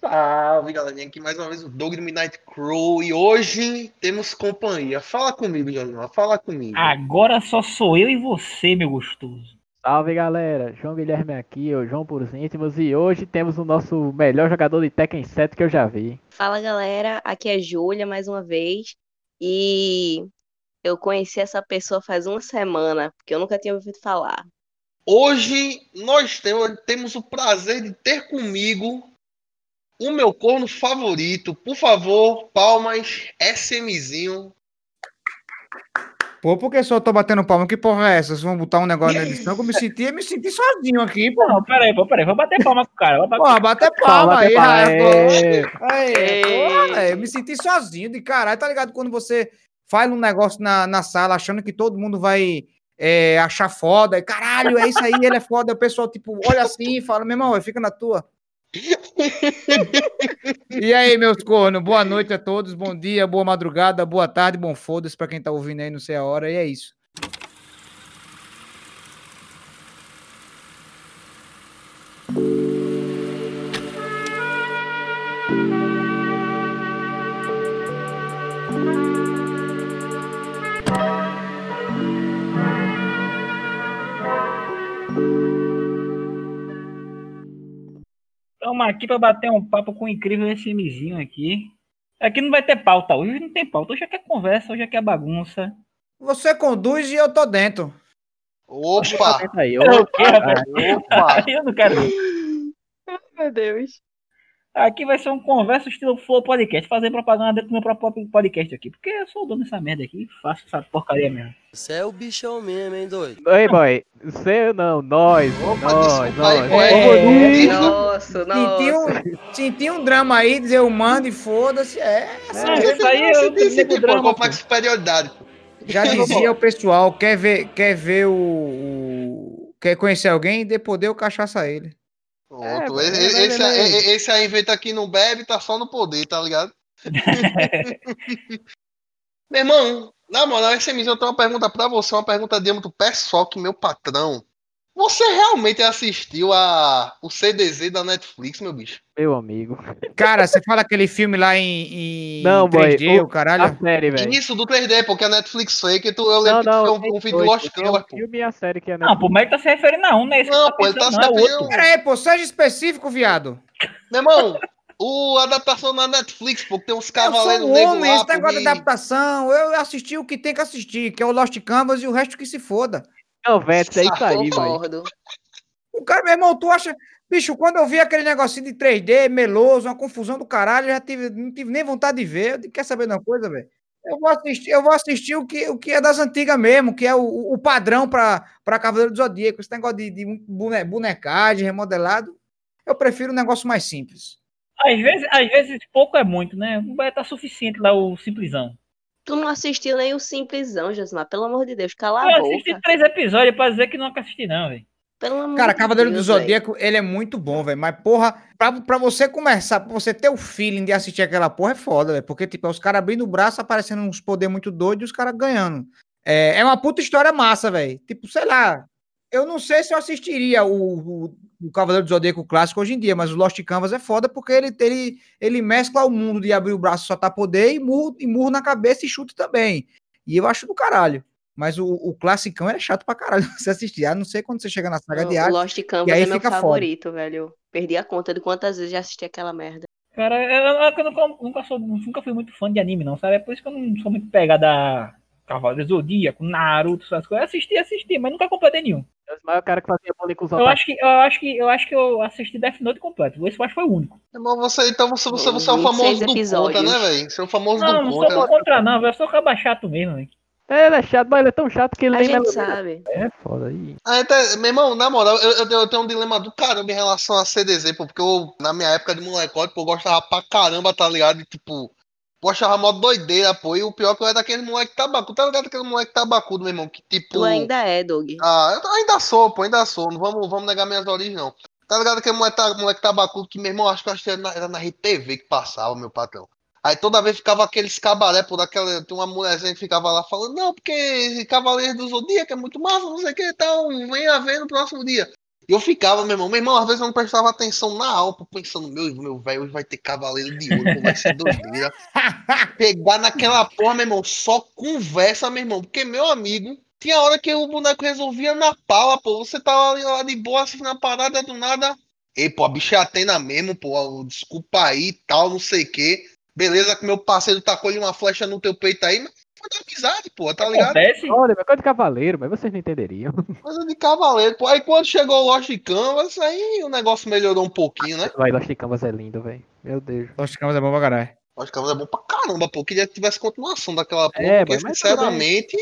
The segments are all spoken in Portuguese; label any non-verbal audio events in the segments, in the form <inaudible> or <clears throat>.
Salve, galerinha. Aqui mais uma vez o Dog do Midnight Crow. E hoje temos companhia. Fala comigo, João. Fala comigo. Agora só sou eu e você, meu gostoso. Salve galera, João Guilherme aqui, o João por íntimos, e hoje temos o nosso melhor jogador de Tekken 7 que eu já vi. Fala galera, aqui é Júlia mais uma vez. E eu conheci essa pessoa faz uma semana, porque eu nunca tinha ouvido falar. Hoje nós temos, temos o prazer de ter comigo o meu corno favorito. Por favor, palmas, SMzinho. Pô, por que só tô batendo palma? Que porra é essa? Vocês vão botar um negócio na <laughs> edição que eu me senti, me senti sozinho aqui, pô. Não, peraí, pô, peraí, vou bater palma com o cara. Vou bater... Pô, bater palma aí, palma, rapaz. é. Aí, velho, eu me senti sozinho de caralho, tá ligado? Quando você faz um negócio na, na sala achando que todo mundo vai é, achar foda, e caralho, é isso aí, ele é foda, aí o pessoal, tipo, olha assim e fala, meu irmão, fica na tua. E aí, meus cornos, boa noite a todos, bom dia, boa madrugada, boa tarde, bom foda-se pra quem tá ouvindo aí, não sei a hora, e é isso. Estamos aqui pra bater um papo com o incrível SMzinho aqui. Aqui não vai ter pauta, hoje não tem pauta. Hoje aqui é conversa, hoje aqui é bagunça. Você conduz e eu tô dentro. Opa! Tenta aí, É ô, o quê, rapaz? Opa! <laughs> Eu não quero. Meu Deus. Aqui vai ser um conversa estilo Flow Podcast. Fazer propaganda dentro do meu próprio podcast aqui. Porque eu sou o dono dessa merda aqui. Faço essa porcaria mesmo. Você é o bichão mesmo, hein, doido? Ei, boy, você não, nós, Opa, nós, desculpa nós. boy. É, Nossa, Senti nossa. um, senti um drama aí, dizer eu mando e foda-se. É, assim, É, isso aí eu Você tem nego drama, complexo de superioridade. já <laughs> dizia o pessoal, quer ver, quer ver o, o- Quer conhecer alguém? Dê poder, o cachaça ele. Pronto. É, esse, mas- esse, mas- aí- esse aí inventa aqui não bebe, tá só no poder, tá ligado? <laughs> Meu irmão, na moral, SMzinho, eu tenho uma pergunta pra você, uma pergunta de âmbito pessoal que meu patrão. Você realmente assistiu a, o CDZ da Netflix, meu bicho? Meu amigo. Cara, você fala aquele filme lá em, em Não, boy, 3D, o o- caralho. A série, velho. Isso, do 3D, porque a Netflix foi que tu, eu lembro Não, que não, foi um, um vídeo do Lost Canvas, pô. filme e a série que é Não, pô, mas ele tá se referindo a um, né? Esse Não, tá pô, ele tá se não, referindo-. Pera aí, pô, seja específico, viado. Meu irmão, o a adaptação na Netflix, pô, que tem uns Eu cavaleiros sou um negros homem, lá, esse negócio de adaptação, eu assisti o que tem que assistir, que é o Lost Canvas e o resto que se foda. Não, Vete, é isso aí. Concordo. O cara, meu irmão, tu acha. Bicho, quando eu vi aquele negocinho de 3D, meloso, uma confusão do caralho, eu já tive, não tive nem vontade de ver. Eu quer saber de uma coisa, velho? Eu vou assistir, eu vou assistir o que, o que é das antigas mesmo, que é o, o padrão pra, pra Cavaleiro do Zodíaco. Esse negócio de, de bone- bonecagem, remodelado. Eu prefiro um negócio mais simples. Às vezes, às vezes pouco é muito, né? Vai estar suficiente lá o simplesão. Tu não assistiu nem o Simplesão, Josmar. Pelo amor de Deus, cala a Eu assisti boca. três episódios pra dizer que nunca assisti, não, velho. Pelo amor Cara, Cavaleiro do Deus. Zodíaco, ele é muito bom, velho. Mas, porra, pra, pra você começar, pra você ter o feeling de assistir aquela porra, é foda, velho. Porque, tipo, é os caras abrindo o braço, aparecendo uns poderes muito doidos e os caras ganhando. É, é uma puta história massa, velho. Tipo, sei lá. Eu não sei se eu assistiria o, o, o Cavaleiro do Zodíaco clássico hoje em dia, mas o Lost Canvas é foda porque ele, ele, ele mescla o mundo de abrir o braço e soltar poder e murro, e murro na cabeça e chute também. E eu acho do caralho. Mas o, o classicão é chato pra caralho <laughs> você assistir. A não ser quando você chega na saga de O arte. Lost e Canvas aí é meu fica foda. favorito, velho. Perdi a conta de quantas vezes já assisti aquela merda. Cara, eu, eu, eu nunca, nunca, sou, nunca fui muito fã de anime, não, sabe? É por isso que eu não sou muito pegada a Cavaleiro do Zodíaco, Naruto, essas coisas. Eu assisti, assisti, mas nunca completei nenhum. Mas o cara que fazia bullying com os Eu acho que eu acho que eu acho que eu assisti Death Note completo. Esse eu acho que foi o único. Irmão, você, então você, você, você é o 26 famoso do contra, né, velho? Você é o famoso Não, do não sou contra. né? contra, não, velho. Eu sou caba chato mesmo, velho. É, ele é chato, mas ele é tão chato que ele A nem gente sabe. É foda aí. Ah, até, meu irmão, na moral, eu, eu tenho- eu tenho um dilema do caramba em relação a CDZ, pô, porque eu, na minha época de molecote, pô, eu gostava pra caramba, tá ligado? E, tipo, eu achava mó doideira, pô, e o pior é que eu era daquele moleque tabacudo, tá ligado? Aquele moleque tabacudo, meu irmão, que tipo... Tu ainda é, Doug. Ah, eu ainda sou, pô, ainda sou, não vamos, vamos negar minhas origens, não. Tá ligado? Aquele moleque, moleque tabacudo que, meu irmão, acho que eu acho que era na, era na RTV que passava, meu patrão. Aí toda vez ficava aqueles cabaré por aquela. Tem uma mulherzinha que ficava lá falando, não, porque Cavaleiro do Zodíaco é muito massa, não sei o que e tal, venha ver no próximo dia. E eu ficava, meu irmão, meu irmão, às vezes eu não prestava atenção na aula, pensando, meu, meu velho, hoje vai ter cavaleiro de ouro, vai ser doideira. <laughs> Pegar naquela porra, meu irmão, só conversa, meu irmão, porque meu amigo, tinha hora que o boneco resolvia na pala, pô, você tava ali lá de boa, assim, na parada, do nada, ei, pô, a bicha é Atena mesmo, pô, desculpa aí, tal, não sei o quê. Beleza que meu parceiro tacou-lhe uma flecha no teu peito aí, mas da amizade, pô, tá ligado? Acontece. Olha, mas coisa de cavaleiro, mas vocês não entenderiam. <laughs> Coisa de cavaleiro, pô. Aí quando chegou o Lost Canvas, aí o negócio melhorou um pouquinho, né? Vai, Lost Canvas é lindo, velho. Meu Deus. Lost Canvas é bom pra caralho. Lost Canvas é bom pra caramba, pô. Queria que tivesse continuação daquela porra, É, porque mas bem. sinceramente,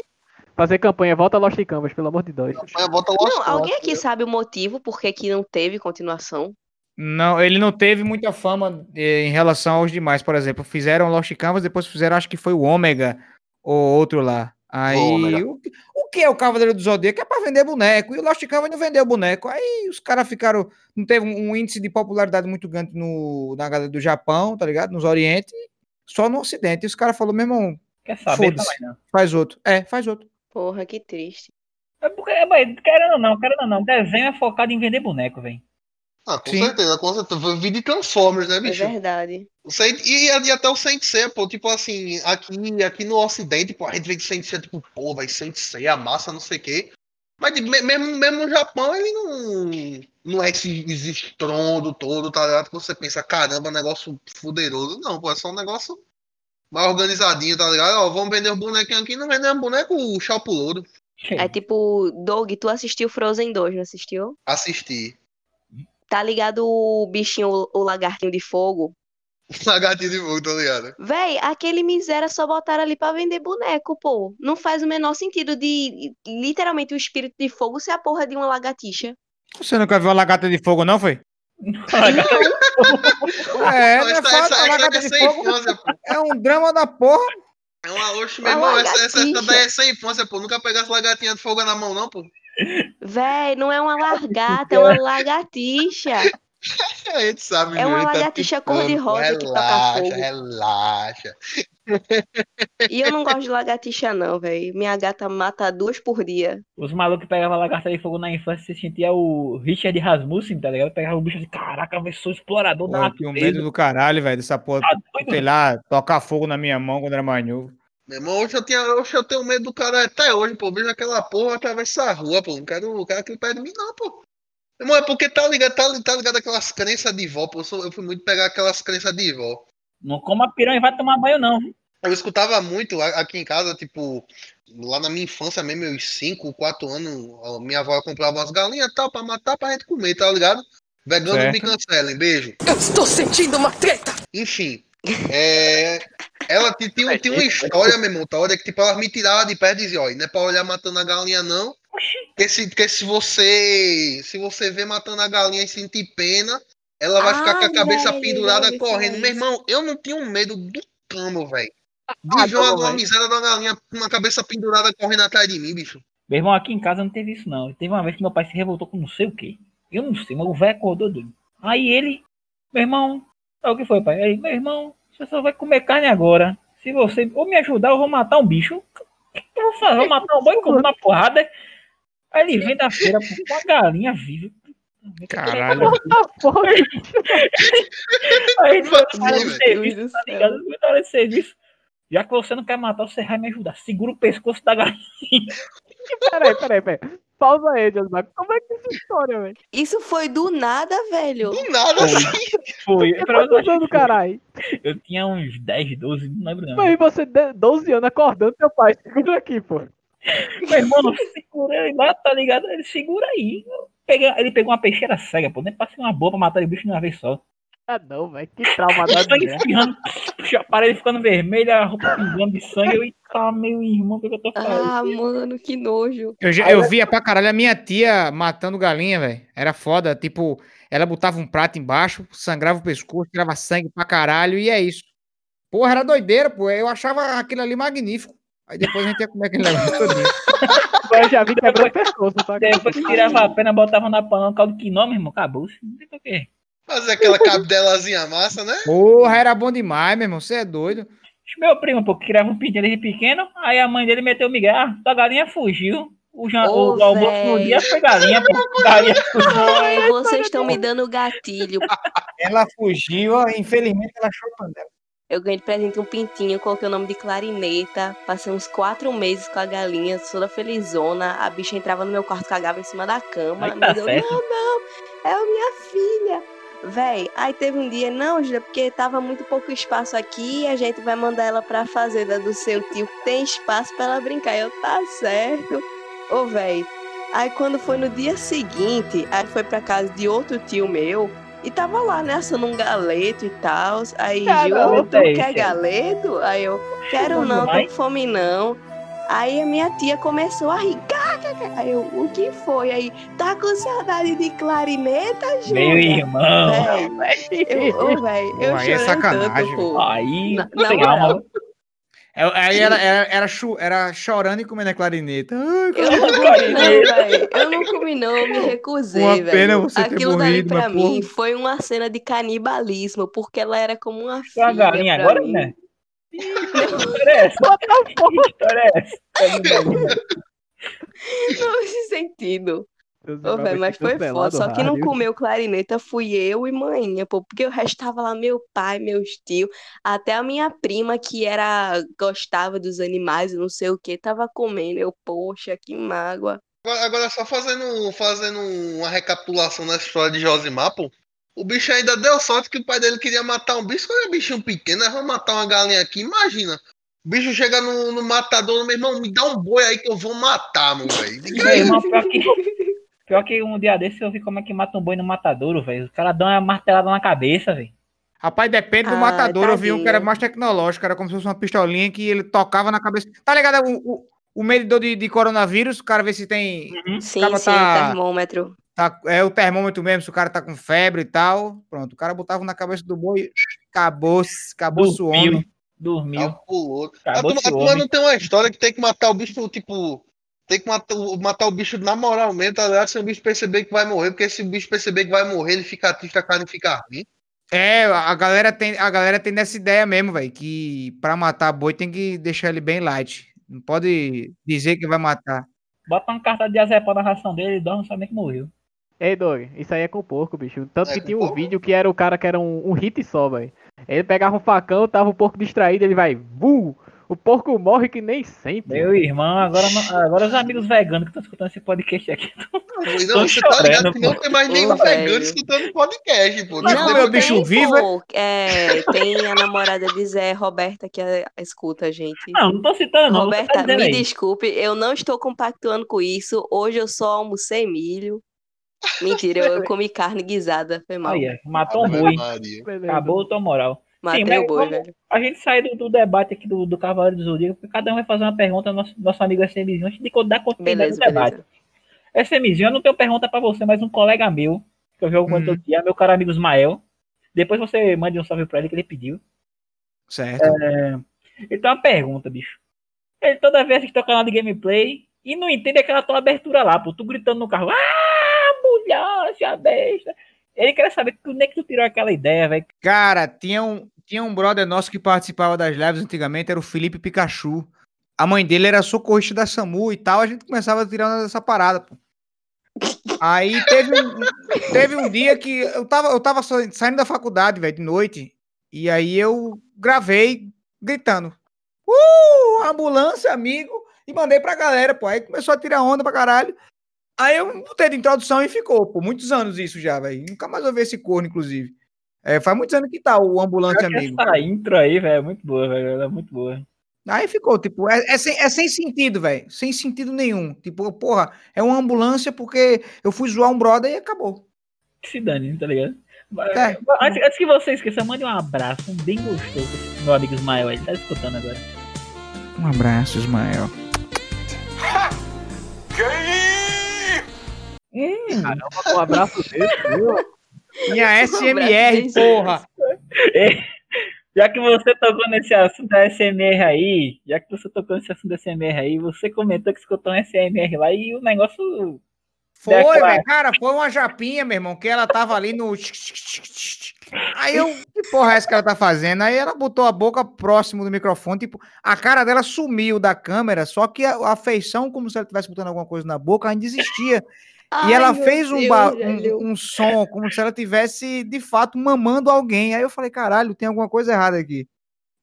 Fazer campanha, volta Lost Canvas, pelo amor de Deus. a volta Lost Não, alguém aqui sabe o motivo por que que não teve continuação? Não, ele não teve muita fama eh, em relação aos demais, por exemplo. Fizeram Lost Canvas, depois fizeram, acho que foi o Ômega ou outro lá. Aí, o, o que é o Cavaleiro do Zodíaco? É pra vender boneco. E o Lost Canvas não vendeu boneco. Aí os caras ficaram. Não teve um, índice de popularidade muito grande no, na galera do Japão, tá ligado? Nos Oriente, só no Ocidente. E os caras falaram, meu irmão, Quer saber Foda-se. também, não. faz outro. É, faz outro. Porra, que triste. É porque, é, mas, querendo ou não, querendo ou não, desenho é focado em vender boneco, velho. Ah, com Sim. certeza, com certeza. Vídeo de Transformers, né, É bicho? verdade. O Saint- e, e até o Saint Seiya, pô, tipo assim, aqui, aqui no Ocidente, pô, a gente vê que Saint Seiya, tipo, pô, vai Saint Seiya, massa, não sei o quê. Mas de- me- mesmo, mesmo no Japão, ele não, não é esse, esse estrondo todo, tá ligado? Que você pensa, caramba, negócio fuderoso. Não, pô, é só um negócio mais organizadinho, tá ligado? Ó, vamos vender os bonequinhos aqui, não vendemos boneco, o Chapo Louro. É tipo, Doug, tu assistiu Frozen 2, não assistiu? Assistir. Tá ligado o bichinho, o, lagartinho de fogo? <laughs> Lagartinho de fogo, tá ligado? Véi, aquele miséria só botaram ali pra vender boneco, pô. Não faz o menor sentido de literalmente o espírito de fogo ser a porra de uma lagartixa. Você nunca viu a lagarta de fogo, não, foi? É, não é essa, fácil, essa, a essa lagarta é de sem fogo infância, pô. é um drama da porra. É uma oxe, meu Uma irmão, essa, essa, daí é sem infância, pô. Nunca pegasse lagartinha de fogo na mão, não, pô. Véi, não é uma largata, é uma lagartixa. <laughs> A gente sabe, É uma tá lagartixa cor-de-rosa que toca fogo. Relaxa, E eu não gosto de lagartixa, não, véi. Minha gata mata duas por dia. Os malucos que pegavam lagarta de fogo na infância, você sentia o Richard Rasmussen, tá ligado? Pegava o bicho assim, caraca, eu sou explorador da Pô, eu tinha um medo do caralho, velho, dessa porra. Tá doido? Sei lá, tocar fogo na minha mão quando era mais novo. Meu irmão, hoje eu, tinha, hoje eu tenho medo do cara até hoje, pô. Vejo aquela porra atravessar a rua, pô. Não quero o cara aqui perto de mim, não, pô. Meu irmão, é porque tá ligado, tá, tá ligado aquelas crenças de vó, pô. Eu, sou- eu fui muito pegar aquelas crenças de vó. Não coma piranha e vai tomar banho, não. viu? Eu escutava muito aqui em casa, tipo, lá na minha infância mesmo, meus 5, 4 anos, a minha avó comprava umas galinhas e tal, pra matar, pra gente comer, tá ligado? Vegano Certo. me cancelem, beijo. Eu estou sentindo uma treta! Enfim, é, ela ti- tinha, tinha uma história, meu irmão, tá? Olha que tipo, ela me tirava de pé e dizia, ó, não é pra olhar matando a galinha, não. Porque se, porque se você se você vê matando a galinha e sentir pena, ela vai ficar com a cabeça velho, pendurada correndo. Meu irmão, eu não tinha um medo do camo, velho. De Ah, ver uma, não, uma velho. miséria da galinha com uma cabeça pendurada correndo atrás de mim, bicho. Meu irmão, aqui em casa não teve isso, não. Teve uma vez que meu pai se revoltou com não sei o quê. Eu não sei, mas o velho acordou doido. Aí ele, meu irmão, é o que foi, pai? Aí, meu irmão, você só vai comer carne agora. Se você ou me ajudar, eu vou matar um bicho. O que que eu vou fazer? Vou matar um boi com uma porrada. Aí ele vem da feira com uma galinha viva. Caralho. Aí ele hora de serviço, tá céu. ligado? Na hora de serviço. Já que você não quer matar, você vai me ajudar. Segura o pescoço da galinha. peraí, peraí, peraí. Pausa aí, Josmar. Como é que é essa história, velho? Isso foi do nada, velho. Do nada, Foi. assim. Foi. Quantos anos, caralho? Eu tinha uns 10, 12, não lembro não. Mas você, de- 12 anos, acordando teu pai. Segura aqui, pô. Meu irmão, segura ele lá, tá ligado? Ele segura aí. Peguei- ele pegou uma peixeira cega, pô. Nem passei uma boa pra matar o bicho de uma vez só. Ah, não, velho. Que trauma O da sangue mulher. espirrando, puxa, a parede ficando vermelha, a roupa pingando de sangue. Eu, eita, meu irmão, o que, que eu tô fazendo? Ah, mano, que nojo. Eu, já, eu via pra caralho a minha tia matando galinha, velho. Era foda. Tipo, ela botava um prato embaixo, sangrava o pescoço, tirava sangue pra caralho, e é isso. Porra, era doideira, pô. Eu achava aquilo ali magnífico. Aí depois a gente ia comer aquele negócio todinho. <laughs> Eu já vi quebrando o pescoço, tá? Depois que tirava a pena, botava na panela, caldo quinó, meu irmão, acabou. Não tem pra quê. Fazer aquela cabidelazinha massa, né? Porra, era bom demais, meu irmão. Você é doido. Meu primo, pô, que criava um pintinho desde pequeno, aí a mãe dele meteu o Miguel, ah, tua galinha fugiu. O, jan- Ô, o almoço no dia foi galinha, pô. Galinha. <laughs> Véi, vocês estão me dando gatilho. Ela fugiu, ó, infelizmente ela achou o panela. Eu ganhei de presente um pintinho, coloquei o nome de Clarineta. Passei uns quatro meses com a galinha, toda felizona. A bicha entrava no meu quarto, cagava em cima da cama. Aí tá Mas eu, certo. não, não, é a minha filha. Véi, aí teve um dia, não, Júlia, porque tava muito pouco espaço aqui, a gente vai mandar ela pra fazenda do seu tio, que tem espaço pra ela brincar. Eu, tá certo. Ô, véi, aí quando foi no dia seguinte, aí foi pra casa de outro tio meu, e tava lá, né, assando um galeto e tal. Aí, Júlia, tu é quer isso. galeto? Aí eu, quero não, tô com fome não. Aí a minha tia começou a rir. "Cá, cá, cá." Aí eu, o que foi? Aí, tá com saudade de clarineta, Meu Júlia? irmão. Véi, eu, véi, eu Pô, aí é sacanagem, tanto. Aí, Na- na moral. É, Aí era, era, era, era chorando e comendo a clarineta. Ai, Eu não comi não. Eu não comi não, eu me recusei, velho. pena você ter Aquilo dali morrido, pra mas, mim porra. foi uma cena de canibalismo, porque ela era como uma filha galinha pra agora, mim. né? Que história é essa? Que história é essa? Não esse sentido. Ô, velho, mas foi foda. Só que não comeu clarineta fui eu e manhã, pô. Porque o resto tava lá meu pai, meus tios. Até a minha prima, que era gostava dos animais e não sei o que, tava comendo. Eu, poxa, que mágoa. Agora, agora só fazendo, fazendo uma recapitulação nessa história de Josimar, pô. O bicho ainda deu sorte que o pai dele queria matar um bicho. Quando é bichinho pequeno, nós vamos matar uma galinha aqui. Imagina. O bicho chega no, no matador, meu irmão, me dá um boi aí que eu vou matar, meu velho. Pior que, pior que um dia desse eu vi como é que mata um boi no matadouro, velho. Os caras dão uma martelada na cabeça, velho. Rapaz, depende do Ai, matador. Eu vi um que era tadinho. mais tecnológico, era como se fosse uma pistolinha que ele tocava na cabeça. Tá ligado? O, o, o medidor de, de coronavírus, o cara vê se tem. Sim, Acaba sim, tá- o termômetro. Tá- é o termômetro mesmo, se o cara tá com febre e tal. Pronto, o cara botava na cabeça do boi, acabou-se, acabou-se o Dormiu. homem. Dormiu. Calculou. A Acabou turma, esse a turma não tem uma história que tem que matar o bicho, tipo. Tem que matar, o- matar o bicho na moral mesmo, tá ligado? Se o bicho perceber que vai morrer, porque se o bicho perceber que vai morrer, ele fica triste, a carne fica ruim. É, a galera tem, a galera tem dessa ideia mesmo, velho, que pra matar boi tem que deixar ele bem light. Não pode dizer que vai matar. Bota uma carta de azepam na ração dele e dorme sabendo que morreu. Ei, Doug, isso aí é com porco, bicho. Tanto É que tinha um porco? vídeo que era o cara que era um, um hit só, velho. Ele pegava um facão, tava o porco distraído, ele vai, vu! O porco morre que nem sempre. Meu irmão, agora, não- agora os amigos veganos que estão escutando esse podcast aqui. Não, você tá chorando, ligado que não tem mais nenhum Ô, vegano velho. escutando podcast, pô. Mas Tipo, como é o bicho tem, vivo, pô, é, tem a namorada de Zé, Roberta, que é- escuta a gente. Não, não tô citando, não. tá Roberta, dizendo me aí. desculpe, eu não estou compactuando com isso. Hoje eu só almocei milho. Mentira, eu, <laughs> eu comi carne guisada, foi mal. Aí, é, matou um boi. Acabou a tua moral. Matei mas o boi, velho. A gente sai do, do debate aqui do, do Cavaleiro do Zodíaco, porque cada um vai fazer uma pergunta ao nosso, nosso amigo SMzinho antes de dar continuidade Beleza, no debate. beleza. SMzinho, eu não tenho pergunta pra você, mas um colega meu, que eu jogo ele Uhum. dia, meu caro amigo Ismael. Depois você mande um salve pra ele que ele pediu. Certo. Ele tem uma pergunta, bicho. Ele toda vez que tá canal de gameplay e não entende aquela tua abertura lá, pô. Tu gritando no carro, ah, besta. Ele quer saber onde é que tu tirou aquela ideia, velho. Cara, tinha um, tinha um brother nosso que participava das lives antigamente, era o Felipe Pikachu. A mãe dele era socorrista da SAMU e tal, a gente começava a tirar essa parada, pô. Aí teve um, teve um dia que eu tava, eu tava sa- saindo da faculdade, velho, de noite, e aí eu gravei gritando, uh, ambulância, amigo, e mandei pra galera, pô. Aí começou a tirar onda pra caralho. Aí eu botei de introdução e ficou, pô, muitos anos isso já, velho. Nunca mais ouvi esse corno, inclusive. É, faz muitos anos que tá o ambulante amigo. Essa intro aí, velho, é muito boa, velho. Ela é muito boa. Aí ficou, tipo, é, é sem, é sem sentido, velho. Sem sentido nenhum. Tipo, porra, é uma ambulância porque eu fui zoar um brother e acabou. Se dane, tá ligado? É. Antes, antes que você esqueça, mande um abraço, um bem gostoso meu amigo Ismael. Ele tá escutando agora. Um abraço, Ismael. Um abraço dele, viu? <laughs> Minha SMR, porra. <laughs> Já que você tocou nesse assunto da SMR aí, já que você tocou nesse assunto da SMR aí, você comentou que escutou um SMR lá e o negócio Foi, velho. Cara, foi uma japinha, meu irmão, que ela tava ali no. Aí eu, que porra é essa que ela tá fazendo? Aí ela botou a boca próximo do microfone, tipo, a cara dela sumiu da câmera, só que a, a feição, como se ela estivesse botando alguma coisa na boca, ainda existia. Ai, e ela fez um, Deus, um, um som como se ela tivesse, de fato, mamando alguém. Aí eu falei, caralho, tem alguma coisa errada aqui.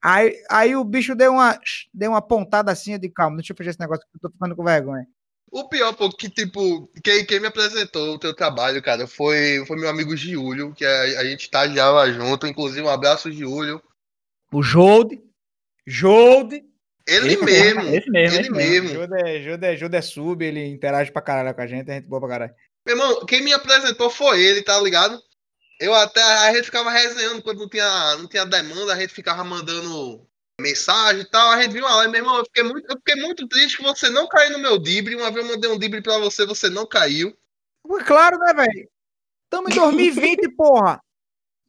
Aí, aí o bicho deu uma, deu uma pontada assim, de calma, deixa eu fechar esse negócio que eu tô ficando com vergonha. O pior, pô, que tipo, quem, quem me apresentou o teu trabalho, cara, foi, foi meu amigo Giulio, que a, a gente estagiava junto. Inclusive, um abraço, Giulio. O Jolde, Jolde, Ele Esse mesmo, Esse mesmo, ele mesmo. mesmo. Juda é, Juda, é, Juda é sub, ele interage pra caralho com a gente, a gente boa pra caralho. Meu irmão, quem me apresentou foi ele, tá ligado? Eu até, a gente ficava resenhando quando não tinha, não tinha demanda, a gente ficava mandando mensagem e tal. A gente viu uma live, meu irmão, eu fiquei, muito, eu fiquei muito triste que você não caiu no meu dibre. Uma vez eu mandei um dibre pra você, você não caiu. Claro, né, velho? Tamo em 2020, porra.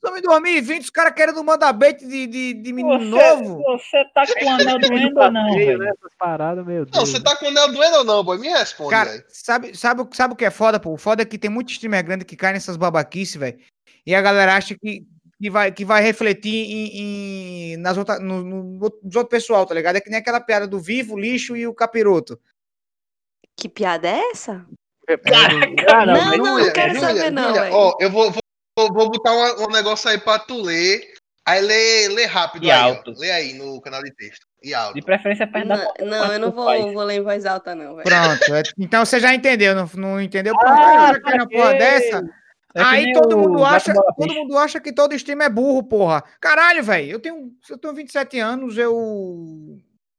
Tamo em 2020, os caras querendo mandar bait de, de, de menino Você, novo. você tá com o anel doendo ou não, velho? né, essas paradas, meu Deus. Não, você tá com o anel doendo ou não, boy? Me responde, Cara, velho. sabe, sabe, o- sabe o que é foda, pô? O foda é que tem muito streamer grande que cai nessas babaquices, velho. E a galera acha que, que, vai, que vai refletir em, em- nas outra, no, no, nos outros pessoal, tá ligado? É que nem aquela piada do vivo, lixo e o capiroto. Que piada é essa? Cara, Não, não, Júlia, quero saber não. Ó, eu vou, vou, vou botar um, um negócio aí pra tu ler. Aí lê, lê rápido E aí, ó. alto. Lê aí no canal de texto. E alto. De preferência perto da Não, porta não, eu não vou, vou ler em voz alta, não, velho. Pronto. é- então você já entendeu, não, não entendeu? Pronto, Ah, cai na porra dessa. É aí todo mundo acha, todo mundo acha que todo streamer é burro, porra. Caralho, velho. Eu tenho, eu tenho 27 anos, eu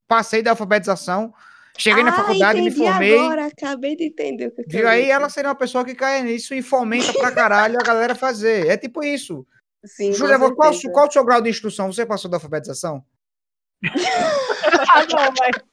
passei da alfabetização, cheguei na ah, faculdade, me formei. agora, acabei de entender o que eu Viu quero aí? Ela seria uma pessoa que cai nisso e fomenta pra caralho a galera fazer. É tipo isso. Sim, Júlia, qual, qual o seu grau de instrução? Você passou da alfabetização? <laughs> Ah, não, mas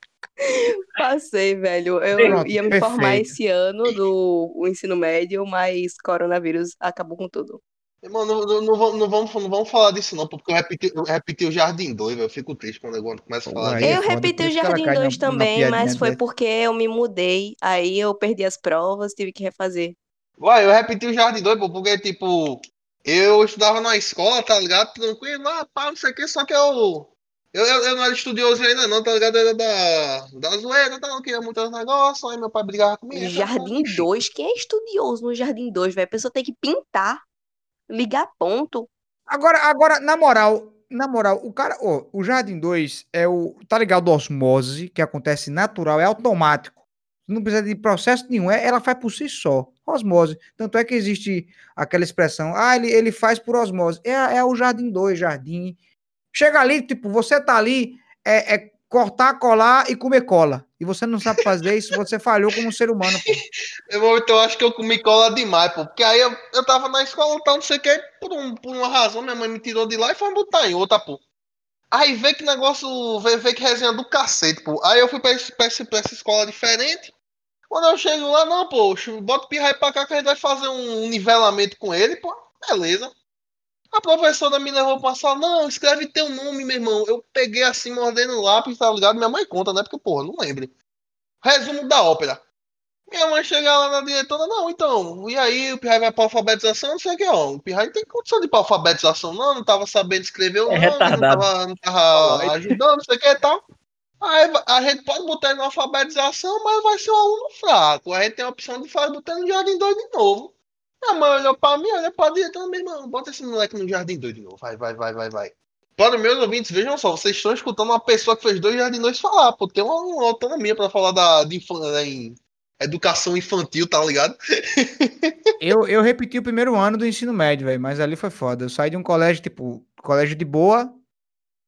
Passei, velho. Eu Pronto, ia me formar perfeito. esse ano do o ensino médio, mas coronavírus acabou com tudo. Irmão, não, não, não, vamos, não, vamos, não vamos falar disso, não, porque eu repeti, eu repeti o Jardim 2, velho. Eu fico triste quando eu começo a falar Aí disso. é eu repeti o Jardim cai na- 2 na também, mas foi dessa. porque eu me mudei, aí eu perdi as provas, tive que refazer. Vai, eu repeti o Jardim 2, pô, porque, tipo, eu estudava na escola, tá ligado? Tranquilo, lá, pá, não sei o que, só que eu. Eu, eu, eu não era estudioso ainda, não, tá ligado? Era da, da zoeira, tá? não queria muito os negócios, aí meu pai brigava comigo. tá? Jardim 2, quem é estudioso no Jardim 2, velho? A pessoa tem que pintar, ligar ponto. Agora, agora, na moral, na moral, o cara, ó, o Jardim 2 é o, tá ligado, do osmose, que acontece natural, é automático. Não precisa de processo nenhum, é, ela faz por si só, osmose. Tanto é que existe aquela expressão, ah, ele, ele faz por osmose. É, é o Jardim 2, Jardim. Chega ali, tipo, você tá ali, é, é cortar, colar e comer cola. E você não sabe fazer isso, você falhou como ser humano, pô. <laughs> Eu, então acho que eu comi cola demais, pô. Porque aí eu, eu tava na escola, tal, não sei o que, por, um, por uma razão, minha mãe me tirou de lá e foi botar em outra, pô. Aí vê que negócio, vê, vê que resenha do cacete, pô. Aí eu fui pra, esse, pra, esse, pra essa escola diferente. Quando eu chego lá, não, pô, bota o pirraia pra cá que a gente vai fazer um nivelamento com ele, pô. Beleza. A professora me levou pra sala, não, escreve teu nome, meu irmão. Eu peguei assim, mordendo o lápis, tá ligado? Minha mãe conta, né? Porque, porra, não lembro. Resumo da ópera. Minha mãe chega lá na diretora, não, então, e aí o Pirrai vai pra alfabetização, não sei o que, ó. O Pirrai não tem condição de ir pra alfabetização, não, não tava sabendo escrever o É nome, não retardado. tava, não tava ajudando, não sei o que e tal. Aí a gente pode botar ele na alfabetização, mas vai ser um aluno fraco. A gente tem a opção de fazer botar no Jardim 2 de novo. Minha mãe olhou pra mim, olhou pra meu irmão, bota esse moleque no Jardim 2 de novo. Vai, vai, vai, vai, vai. Para os meus ouvintes, vejam só, vocês estão escutando uma pessoa que fez dois Jardim 2 falar, pô, tem uma, uma autonomia pra falar da, de né, educação infantil, tá ligado? <laughs> Eu, eu repeti o primeiro ano do ensino médio, velho, mas ali foi foda. Eu saí de um colégio, tipo, colégio de boa,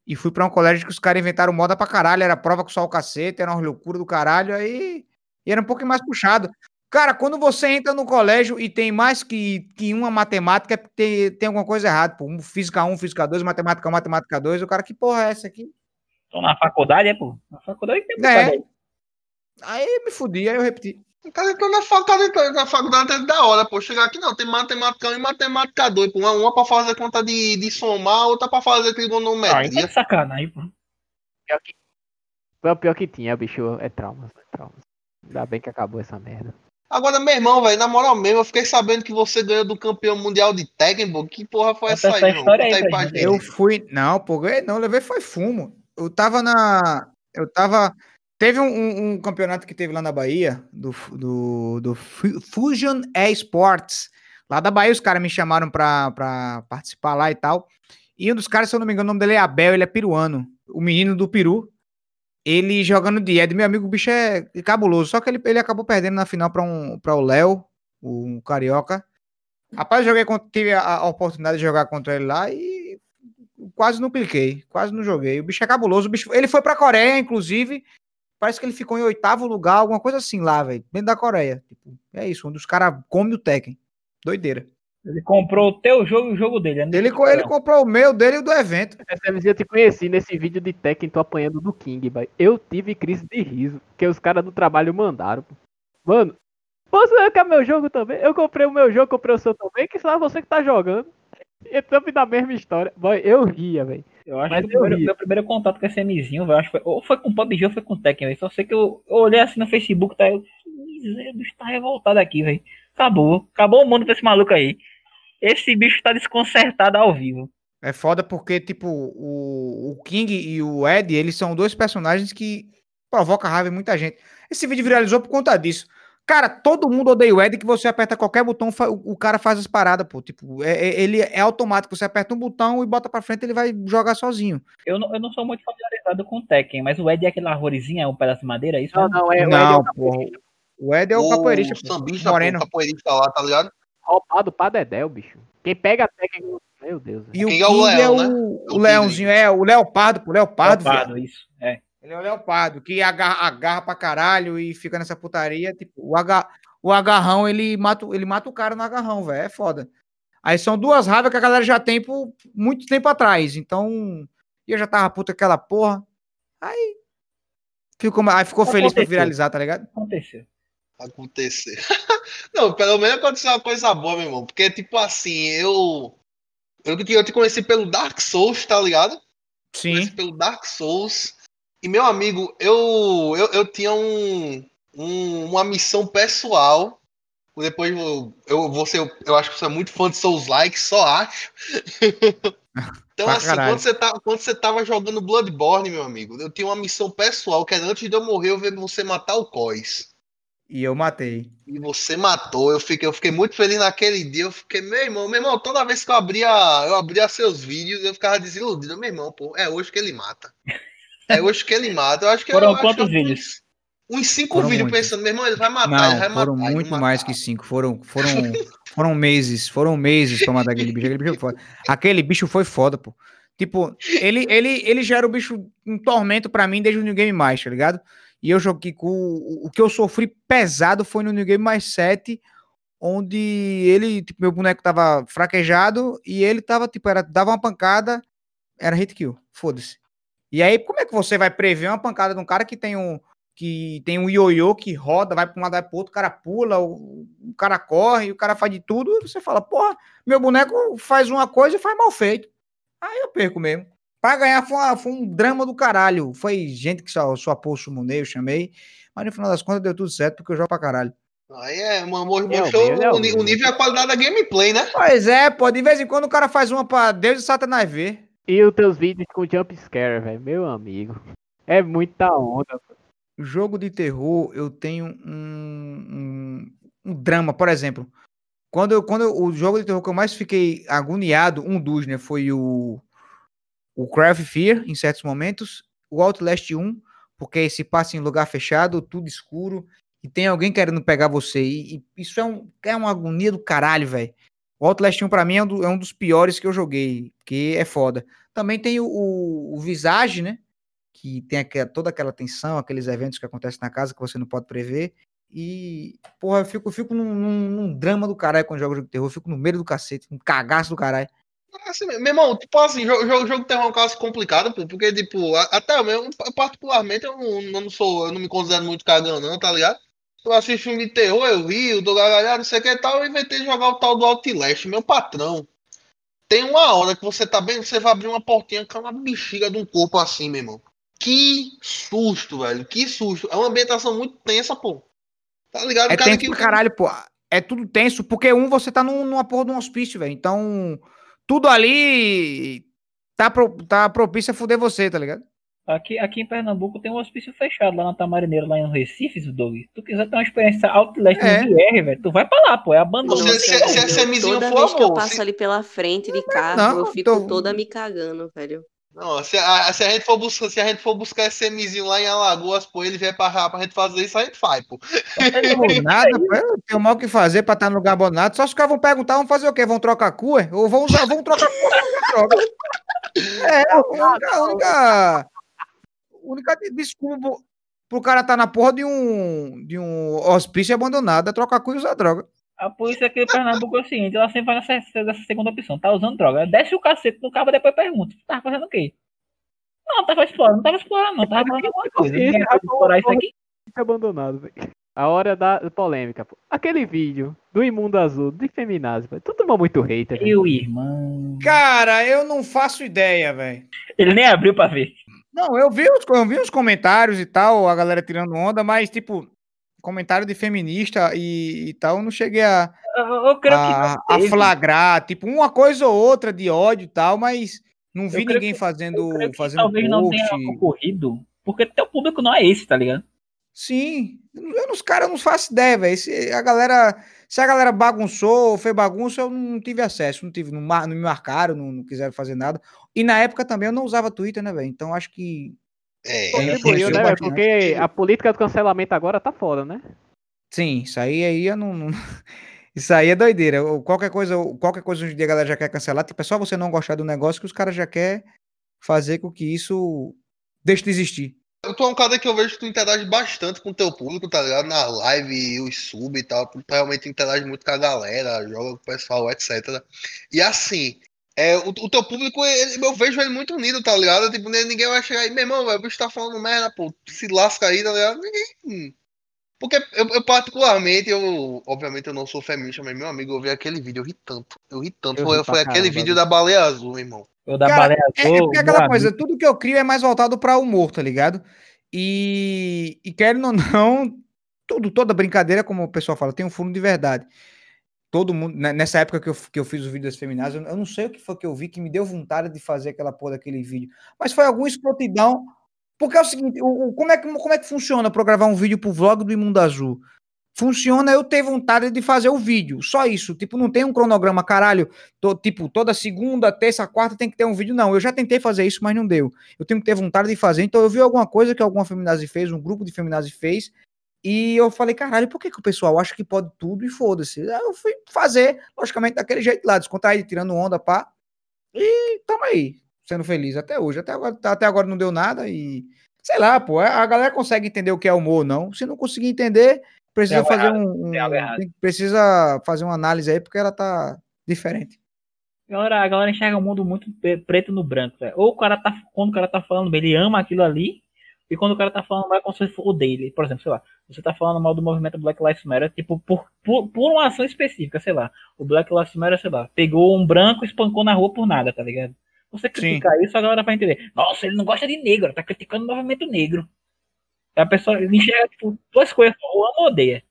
e fui pra um colégio que os caras inventaram moda pra caralho, era prova com só o cacete, era uma loucura do caralho, aí e era um pouco mais puxado. Cara, quando você entra no colégio e tem mais que, que uma matemática, é tem, tem alguma coisa errada, pô. Um física 1, física 2, matemática 1, matemática 2, o cara, que porra é essa aqui? Tô na faculdade, é, pô? Na faculdade tem É. aí. Aí me fudi, aí eu repeti. O cara entrou na faculdade, entrou na faculdade é da hora, pô. Chegar aqui não, tem matemática 1 e matemática 2, pô. Uma, uma pra fazer conta de, de somar, outra pra fazer Ah, aí tá trigonometria. de sacanagem, pô. Pior que... Foi o pior que tinha, bicho. É trauma. É trauma. Ainda bem que acabou essa merda. Agora, meu irmão, velho, na moral mesmo, eu fiquei sabendo que você ganhou do campeão mundial de Tekken, pô. Que porra foi essa essa aí, irmão? aí aí pra gente. Eu fui. Não, pô, ganhei não, levei foi fumo. Eu tava na. Eu tava. Teve um, um- um campeonato que teve lá na Bahia, do, do, do Fu- Fusion Esports. Lá da Bahia, os caras me chamaram pra, pra participar lá e tal. E um dos caras, se eu não me engano, o nome dele é Abel, ele é peruano. O menino do Peru. Ele jogando de Ed. Meu amigo, o bicho é cabuloso. Só que ele, ele acabou perdendo na final pra, um, pra o Léo, o carioca. Rapaz, joguei contra, tive a, a oportunidade de jogar contra ele lá e quase não cliquei, quase não joguei. O bicho é cabuloso. O bicho, ele foi pra Coreia, inclusive. Parece que ele ficou em oitavo lugar, alguma coisa assim lá, velho. Dentro da Coreia. Tipo, é isso, um dos caras come o Tekken. Doideira. Ele comprou o teu jogo e o jogo dele. né? Ele, co- ele comprou o meu, dele e o do evento. Essa eu te conheci nesse vídeo de Tekken, tô apanhando do King, vai. Eu tive crise de riso, que os caras do trabalho mandaram. Mano, você quer meu jogo também? Eu comprei o meu jogo, comprei o seu também, que só você que tá jogando. E também da mesma história. Boy, eu ria, velho. Eu acho Mas que o meu primeiro contato com esse Mzinho, velho, acho que foi, ou foi com o PUBG ou foi com o Tekken, velho. Só sei que eu, eu olhei assim no Facebook, tá? Eu, o bicho tá revoltado aqui, velho. Acabou. Acabou o mundo pra esse maluco aí. Esse bicho tá desconcertado ao vivo. É foda porque, tipo, o, o King e o Ed, eles são dois personagens que provocam raiva em muita gente. Esse vídeo viralizou por conta disso. Cara, todo mundo odeia o Ed que você aperta qualquer botão, o o cara faz as paradas, pô. Tipo, é- é- ele é automático. Você aperta um botão e bota pra frente, ele vai jogar sozinho. Eu não, eu não sou muito familiarizado com o Tekken, mas o Ed é aquela arvorezinha, um pedaço de madeira, é isso? Não, não, é, o Ed é Não, o porra. O Ed é o, capoeirista, pô. sambista, moreno. pô, capoeirista lá, tá ligado? Roubado pra Dedéu, bicho. Quem pega a Tekken. Meu Deus. E o King é o é leão, o, né? o o leãozinho, é o leopardo, pô. Leopardo, Leopardo, viado. isso. É. Ele é o leopardo, que agarra, agarra pra caralho e fica nessa putaria. Tipo, o, aga, o agarrão, ele mata, ele mata o cara no agarrão, velho. É foda. Aí são duas raivas que a galera já tem por muito tempo atrás. Então, eu já tava puta com aquela porra. Aí. Ficou, aí ficou feliz pra Aconteceu. viralizar, tá ligado? Aconteceu. Acontecer. <laughs> Não, pelo menos aconteceu uma coisa boa, meu irmão. Porque, tipo assim, eu. Eu, te- eu te conheci pelo Dark Souls, tá ligado? Conheci Sim. pelo Dark Souls. E, meu amigo, eu, eu, eu tinha um, um- uma missão pessoal. Depois eu, eu, você, eu, eu acho que você é muito fã de Souls Like, só acho. <laughs> então, assim, caralho. quando você, tá, quando você tava jogando Bloodborne, meu amigo, eu tinha uma missão pessoal, que era antes de eu morrer, eu ver você matar o Cois. E eu matei. E você matou, eu fiquei, eu fiquei muito feliz naquele dia. Eu fiquei, meu irmão, meu irmão, toda vez que eu abria, eu abria seus vídeos, eu ficava desiludido. Meu irmão, pô, é hoje que ele mata. É hoje que ele mata. Eu acho que Foram eu quantos eu- vídeos? Uns cinco Foram vídeos muitos. pensando, meu irmão, ele vai matar, ele vai Não, matar. foram muito matar. mais que cinco. Foram, foram, foram meses. Foram meses pra matar aquele bicho. Aquele bicho foi foda. Aquele bicho foi foda, pô. Tipo, ele, ele, ele já era o bicho um tormento pra mim desde o New Game Mais, tá ligado? E eu joguei com. O que eu sofri pesado foi no New Game Mais 7, onde ele, tipo, meu boneco tava fraquejado e ele tava, tipo, era, dava uma pancada, era hit kill. Foda-se. E aí, como é que você vai prever uma pancada de um cara que tem um. Que tem um ioiô que roda, vai pra um lado, vai pro outro, o cara pula, o, o cara corre, o cara faz de tudo, e você fala, porra, meu boneco faz uma coisa e faz mal feito. Aí eu perco mesmo. Pra ganhar foi, uma- foi um drama do caralho. Foi gente que só, só pôs o sumonei, eu chamei. Mas no final das contas deu tudo certo, porque eu jogo pra caralho. Aí é, mano, mo- É o mostrou meu, é o meu. o nível e a qualidade da gameplay, né? Pois é, pô, de vez em quando o cara faz uma pra Deus e Satanás ver. E os teus vídeos com jump scare, velho. Meu amigo. É muita onda. Jogo de terror, eu tenho um, um, um drama, por exemplo. Quando, eu, quando eu- o jogo de terror que eu mais fiquei agoniado, um dos, né, foi o, o of Fear, em certos momentos, o Outlast 1, porque se passa em lugar fechado, tudo escuro, e tem alguém querendo pegar você, e, e isso é, um, é uma agonia do caralho, velho. O Outlast 1 pra mim é um, do- é um dos piores que eu joguei, porque é foda. Também tem o, o, o Visage, né, que tem aquela- toda aquela tensão, aqueles eventos que acontecem na casa que você não pode prever. E, porra, eu fico, fico num, num- num drama do caralho quando jogo jogo de terror. Eu fico no meio do cacete, um cagaço do caralho. Assim, meu irmão, tipo assim, jogo, jogo, jogo terror é um caso complicado, pô, porque, tipo, até eu mesmo, particularmente, eu não, eu não sou, eu não me considero muito cagão, não, tá ligado? Eu assisto filme de terror, eu rio, dou gargalhada, não sei o que e tal, eu inventei de jogar o tal do Outlast, meu patrão. Tem uma hora que você tá bem, você vai abrir uma portinha com uma bexiga de um corpo assim, meu irmão. Que susto, velho, que susto. É uma ambientação muito tensa, pô. Tá ligado? É tenso que- caralho, pô. É tudo tenso, porque um, você tá num- numa porra de um hospício, velho. Então, tudo ali tá, pro- tá propício a fuder você, tá ligado? Aqui, aqui em Pernambuco tem um hospício fechado lá na Tamarineira, lá em Recife, Doug. Se tu quiser ter uma experiência Outlast É. no VR, velho, tu vai pra lá, pô. É abandono. Se- se- se a semizinho Toda for vez que eu passo se- ali pela frente de carro, não, eu fico tô- toda me cagando, velho. Não, se a, se a gente for buscar, se a gente for buscar esse semizinho lá em Alagoas, pô, ele vier pra pra gente fazer isso, a gente faz, pô. Pô, <laughs> nada, pô, eu tenho mal o que fazer pra estar no lugar abandonado. Só os caras vão perguntar, vão fazer o quê? Vão trocar cu, é? Ou vão usar, vão trocar cu, vão usar droga. É, a única, a única, única desculpa pro- cara estar na porra de um, de um hospício abandonado é trocar cu e usar droga. A polícia aqui em Pernambuco é o seguinte, ela sempre vai nessa, nessa segunda opção, tá usando droga. Desce o cacete no cabo e depois pergunta, tava fazendo o quê? Não, tava explorando, não tava explorando, não, tava fazendo alguma coisa. Esse Ninguém vai explorar isso aqui. abandonado, velho. A hora da polêmica, pô. Aquele vídeo do Imundo Azul, de Feminazes, velho. Tu tomou muito hater, velho. Meu irmão. Cara, eu não faço ideia, velho. Ele nem abriu pra ver. Não, eu vi, os, eu vi os comentários e tal, a galera tirando onda, mas, tipo, comentário de feminista e, e tal, eu não cheguei a, a, não a flagrar, tipo, uma coisa ou outra de ódio e tal, mas não vi ninguém que- fazendo, fazendo talvez não post. tenha ocorrido, porque teu público não é esse, tá ligado? Sim, eu nos cara eu não faço ideia, velho. Se a galera, se a galera bagunçou, fez bagunça, eu não tive acesso, não tive, não, não me marcaram, não, não quiseram fazer nada. E na época também eu não usava Twitter, né, velho? Então acho que É, Contribuiu, influenciou né, bastante. Porque a política do cancelamento agora tá foda, né? sim, isso aí aí eu não, não- <laughs> Isso aí é doideira. Ou Qualquer coisa, qualquer coisa hoje em dia a galera já quer cancelar. Tipo, é só você não gostar do negócio que os caras já quer fazer com que isso deixe de existir. Eu tô um cara que eu vejo que tu interage bastante com o teu público, tá ligado? Na live, os sub e tal. Tu realmente interage muito com a galera, joga com o pessoal, etc. E assim, é, o, o teu público, ele- eu vejo ele muito unido, tá ligado? Tipo, ninguém vai chegar aí, meu irmão, velho, o bicho tá falando merda, pô, se lasca aí, tá ligado? Ninguém. Porque eu, eu particularmente, eu, obviamente eu não sou feminista, mas meu amigo, eu vi aquele vídeo, eu ri tanto. Eu ri tanto. Eu foi ri pra foi aquele caramba, vídeo bicho. da baleia azul, irmão. O da Cara, baleia É, é azul. porque aquela coisa, tudo que eu crio é mais voltado para humor, tá ligado? E, e querendo ou não, tudo, toda brincadeira, como o pessoal fala, tem um fundo de verdade. Todo mundo, né, nessa época que eu, que eu fiz os vídeos das feminazes, eu, eu não sei o que foi que eu vi que me deu vontade de fazer aquela porra daquele vídeo, mas foi alguma escrotidão. Porque é o seguinte, o, o- como, é que, como é que funciona para gravar um vídeo pro vlog do Imundo Azul? Funciona eu ter vontade de fazer o vídeo, só isso. Tipo, não tem um cronograma, caralho. to- tipo, toda segunda, terça, quarta tem que ter um vídeo. Não, eu já tentei fazer isso, mas não deu. Eu tenho que ter vontade de fazer. Então eu vi alguma coisa que alguma feminazi fez, um grupo de feminazi fez, e eu falei, caralho, por que, que o pessoal acha que pode tudo e foda-se? Eu fui fazer, logicamente, daquele jeito lá, descontraído, tirando onda, pá. E tamo aí, sendo feliz até hoje. Até agora, até agora não deu nada e. Sei lá, pô, a galera consegue entender o que é humor ou não. Se não conseguir entender, precisa fazer errado, um. um- precisa fazer uma análise aí, porque ela tá diferente. Galera, a galera enxerga o mundo muito pre- preto no branco, velho. Ou o cara tá. Quando o cara tá falando ele ama aquilo ali. E quando o cara tá falando mal, é como se for o dele. Por exemplo, sei lá, você tá falando mal do movimento Black Lives Matter, tipo, por, por, por uma ação específica, sei lá. O Black Lives Matter, sei lá, pegou um branco e espancou na rua por nada, tá ligado? Você criticar isso, a galera vai entender. Nossa, ele não gosta de negro, tá criticando o movimento negro. A pessoa enxerga, tipo, duas coisas, ou ama ou odeia.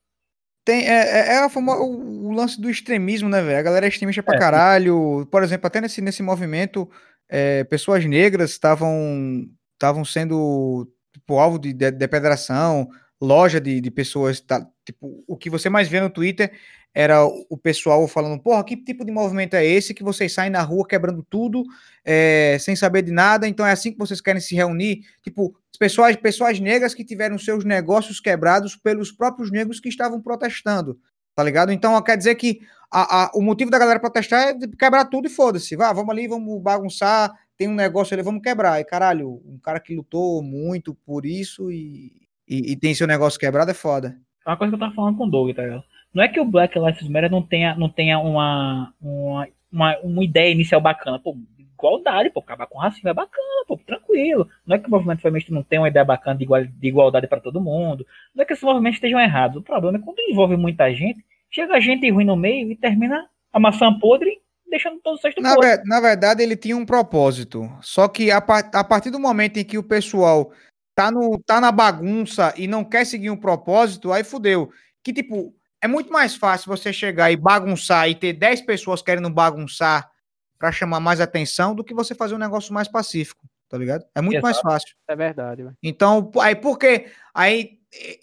Tem, é, é, é a famo- o, o lance do extremismo, né, velho? A galera é extremista pra É. caralho. Por exemplo, até nesse, nesse movimento, é, pessoas negras estavam estavam sendo tipo, alvo de, de depredação, loja de, de pessoas. tá? tipo, o que você mais vê no Twitter era o, pessoal falando: porra, que tipo de movimento é esse que vocês saem na rua quebrando tudo, é, sem saber de nada? Então é assim que vocês querem se reunir? Tipo, pessoas, pessoas negras que tiveram seus negócios quebrados pelos próprios negros que estavam protestando, tá ligado? Então quer dizer que a- a- o motivo da galera protestar é quebrar tudo e foda-se. Vá, vamos ali, vamos bagunçar, tem um negócio ali, vamos quebrar. E caralho, um cara que lutou muito por isso e, e, e tem seu negócio quebrado é foda. É uma coisa que eu tava falando com o Doug, tá ligado? Não é que o Black Lives Matter não tenha, não tenha uma, uma, uma, uma ideia inicial bacana. Pô, igualdade, pô, acabar com racismo é bacana, pô, tranquilo. Não é que o movimento feminista não tenha uma ideia bacana de, igual, de igualdade para todo mundo. Não é que esses movimentos estejam errados. O problema é quando envolve muita gente, chega gente ruim no meio e termina a maçã podre, deixando todo o cesto Na, ver- na verdade, ele tinha um propósito. Só que a, par- a partir do momento em que o pessoal tá, no, tá na bagunça e não quer seguir um propósito, aí fudeu. que, tipo, é muito mais fácil você chegar e bagunçar e ter 10 pessoas querendo bagunçar pra chamar mais atenção do que você fazer um negócio mais pacífico, tá ligado? É muito mais Exato. fácil. É verdade, velho. Então, aí por que. Aí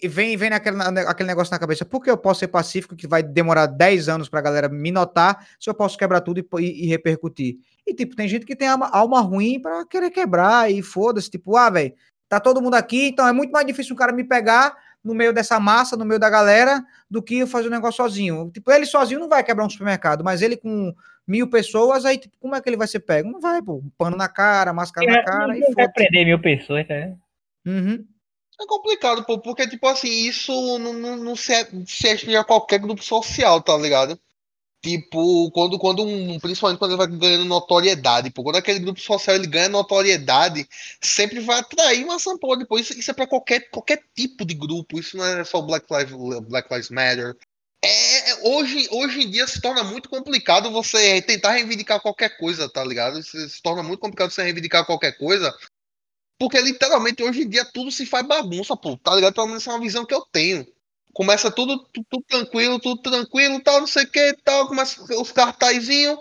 vem, vem naquele, na- aquele negócio na cabeça, por que eu posso ser pacífico que vai demorar 10 anos pra galera me notar se eu posso quebrar tudo e, e- e repercutir? E, tipo, tem gente que tem alma, alma ruim pra querer quebrar e foda-se, tipo, ah, velho, tá todo mundo aqui, então é muito mais difícil um cara me pegar no meio dessa massa, no meio da galera, do que eu fazer um negócio sozinho. Tipo, ele sozinho não vai quebrar um supermercado, mas ele com mil pessoas, aí, tipo, como é que ele vai ser pego? Não vai, pô. Um pano na cara, máscara na cara e Ninguém vai prender mil pessoas, tá? Uhum. É complicado, pô, porque, tipo assim, isso não, não, não se, se estende a qualquer grupo social, tá ligado? Tipo, quando, quando um, principalmente quando ele vai ganhando notoriedade, pô, quando aquele grupo social ele ganha notoriedade, sempre vai atrair uma sampa depois. Isso, isso é pra qualquer, qualquer tipo de grupo, isso não é só Black Lives, Black Lives Matter. É, é- hoje, hoje em dia se torna muito complicado você tentar reivindicar qualquer coisa, tá ligado? Se, se torna muito complicado você reivindicar qualquer coisa, porque literalmente hoje em dia tudo se faz bagunça, pô, tá ligado? Pelo menos é uma visão que eu tenho. Começa tudo, tudo, tudo tranquilo, tudo tranquilo, tal, não sei o que, tal, começa os cartazinhos.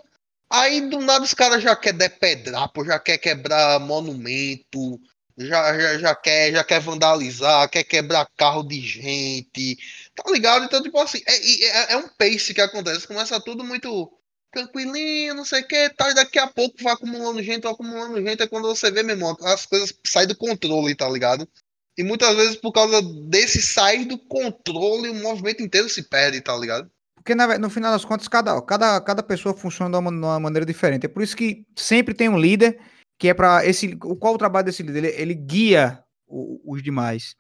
Aí do nada os caras já quer depedrar, pô, já quer quebrar monumento, já, já, já quer, já quer vandalizar, quer quebrar carro de gente, tá ligado? Então, tipo assim, é, é, é um pace que acontece, começa tudo muito tranquilinho, não sei o que, tal, e daqui a pouco vai acumulando gente, vai acumulando gente, é quando você vê, meu irmão, as coisas saem do controle, tá ligado? E muitas vezes por causa desse sair do controle, o movimento inteiro se perde, tá ligado? Porque na no final das contas, cada, cada, cada pessoa funciona de uma, de uma maneira diferente. É por isso que sempre tem um líder que é para esse. Qual o trabalho desse líder? Ele, ele guia o- os demais.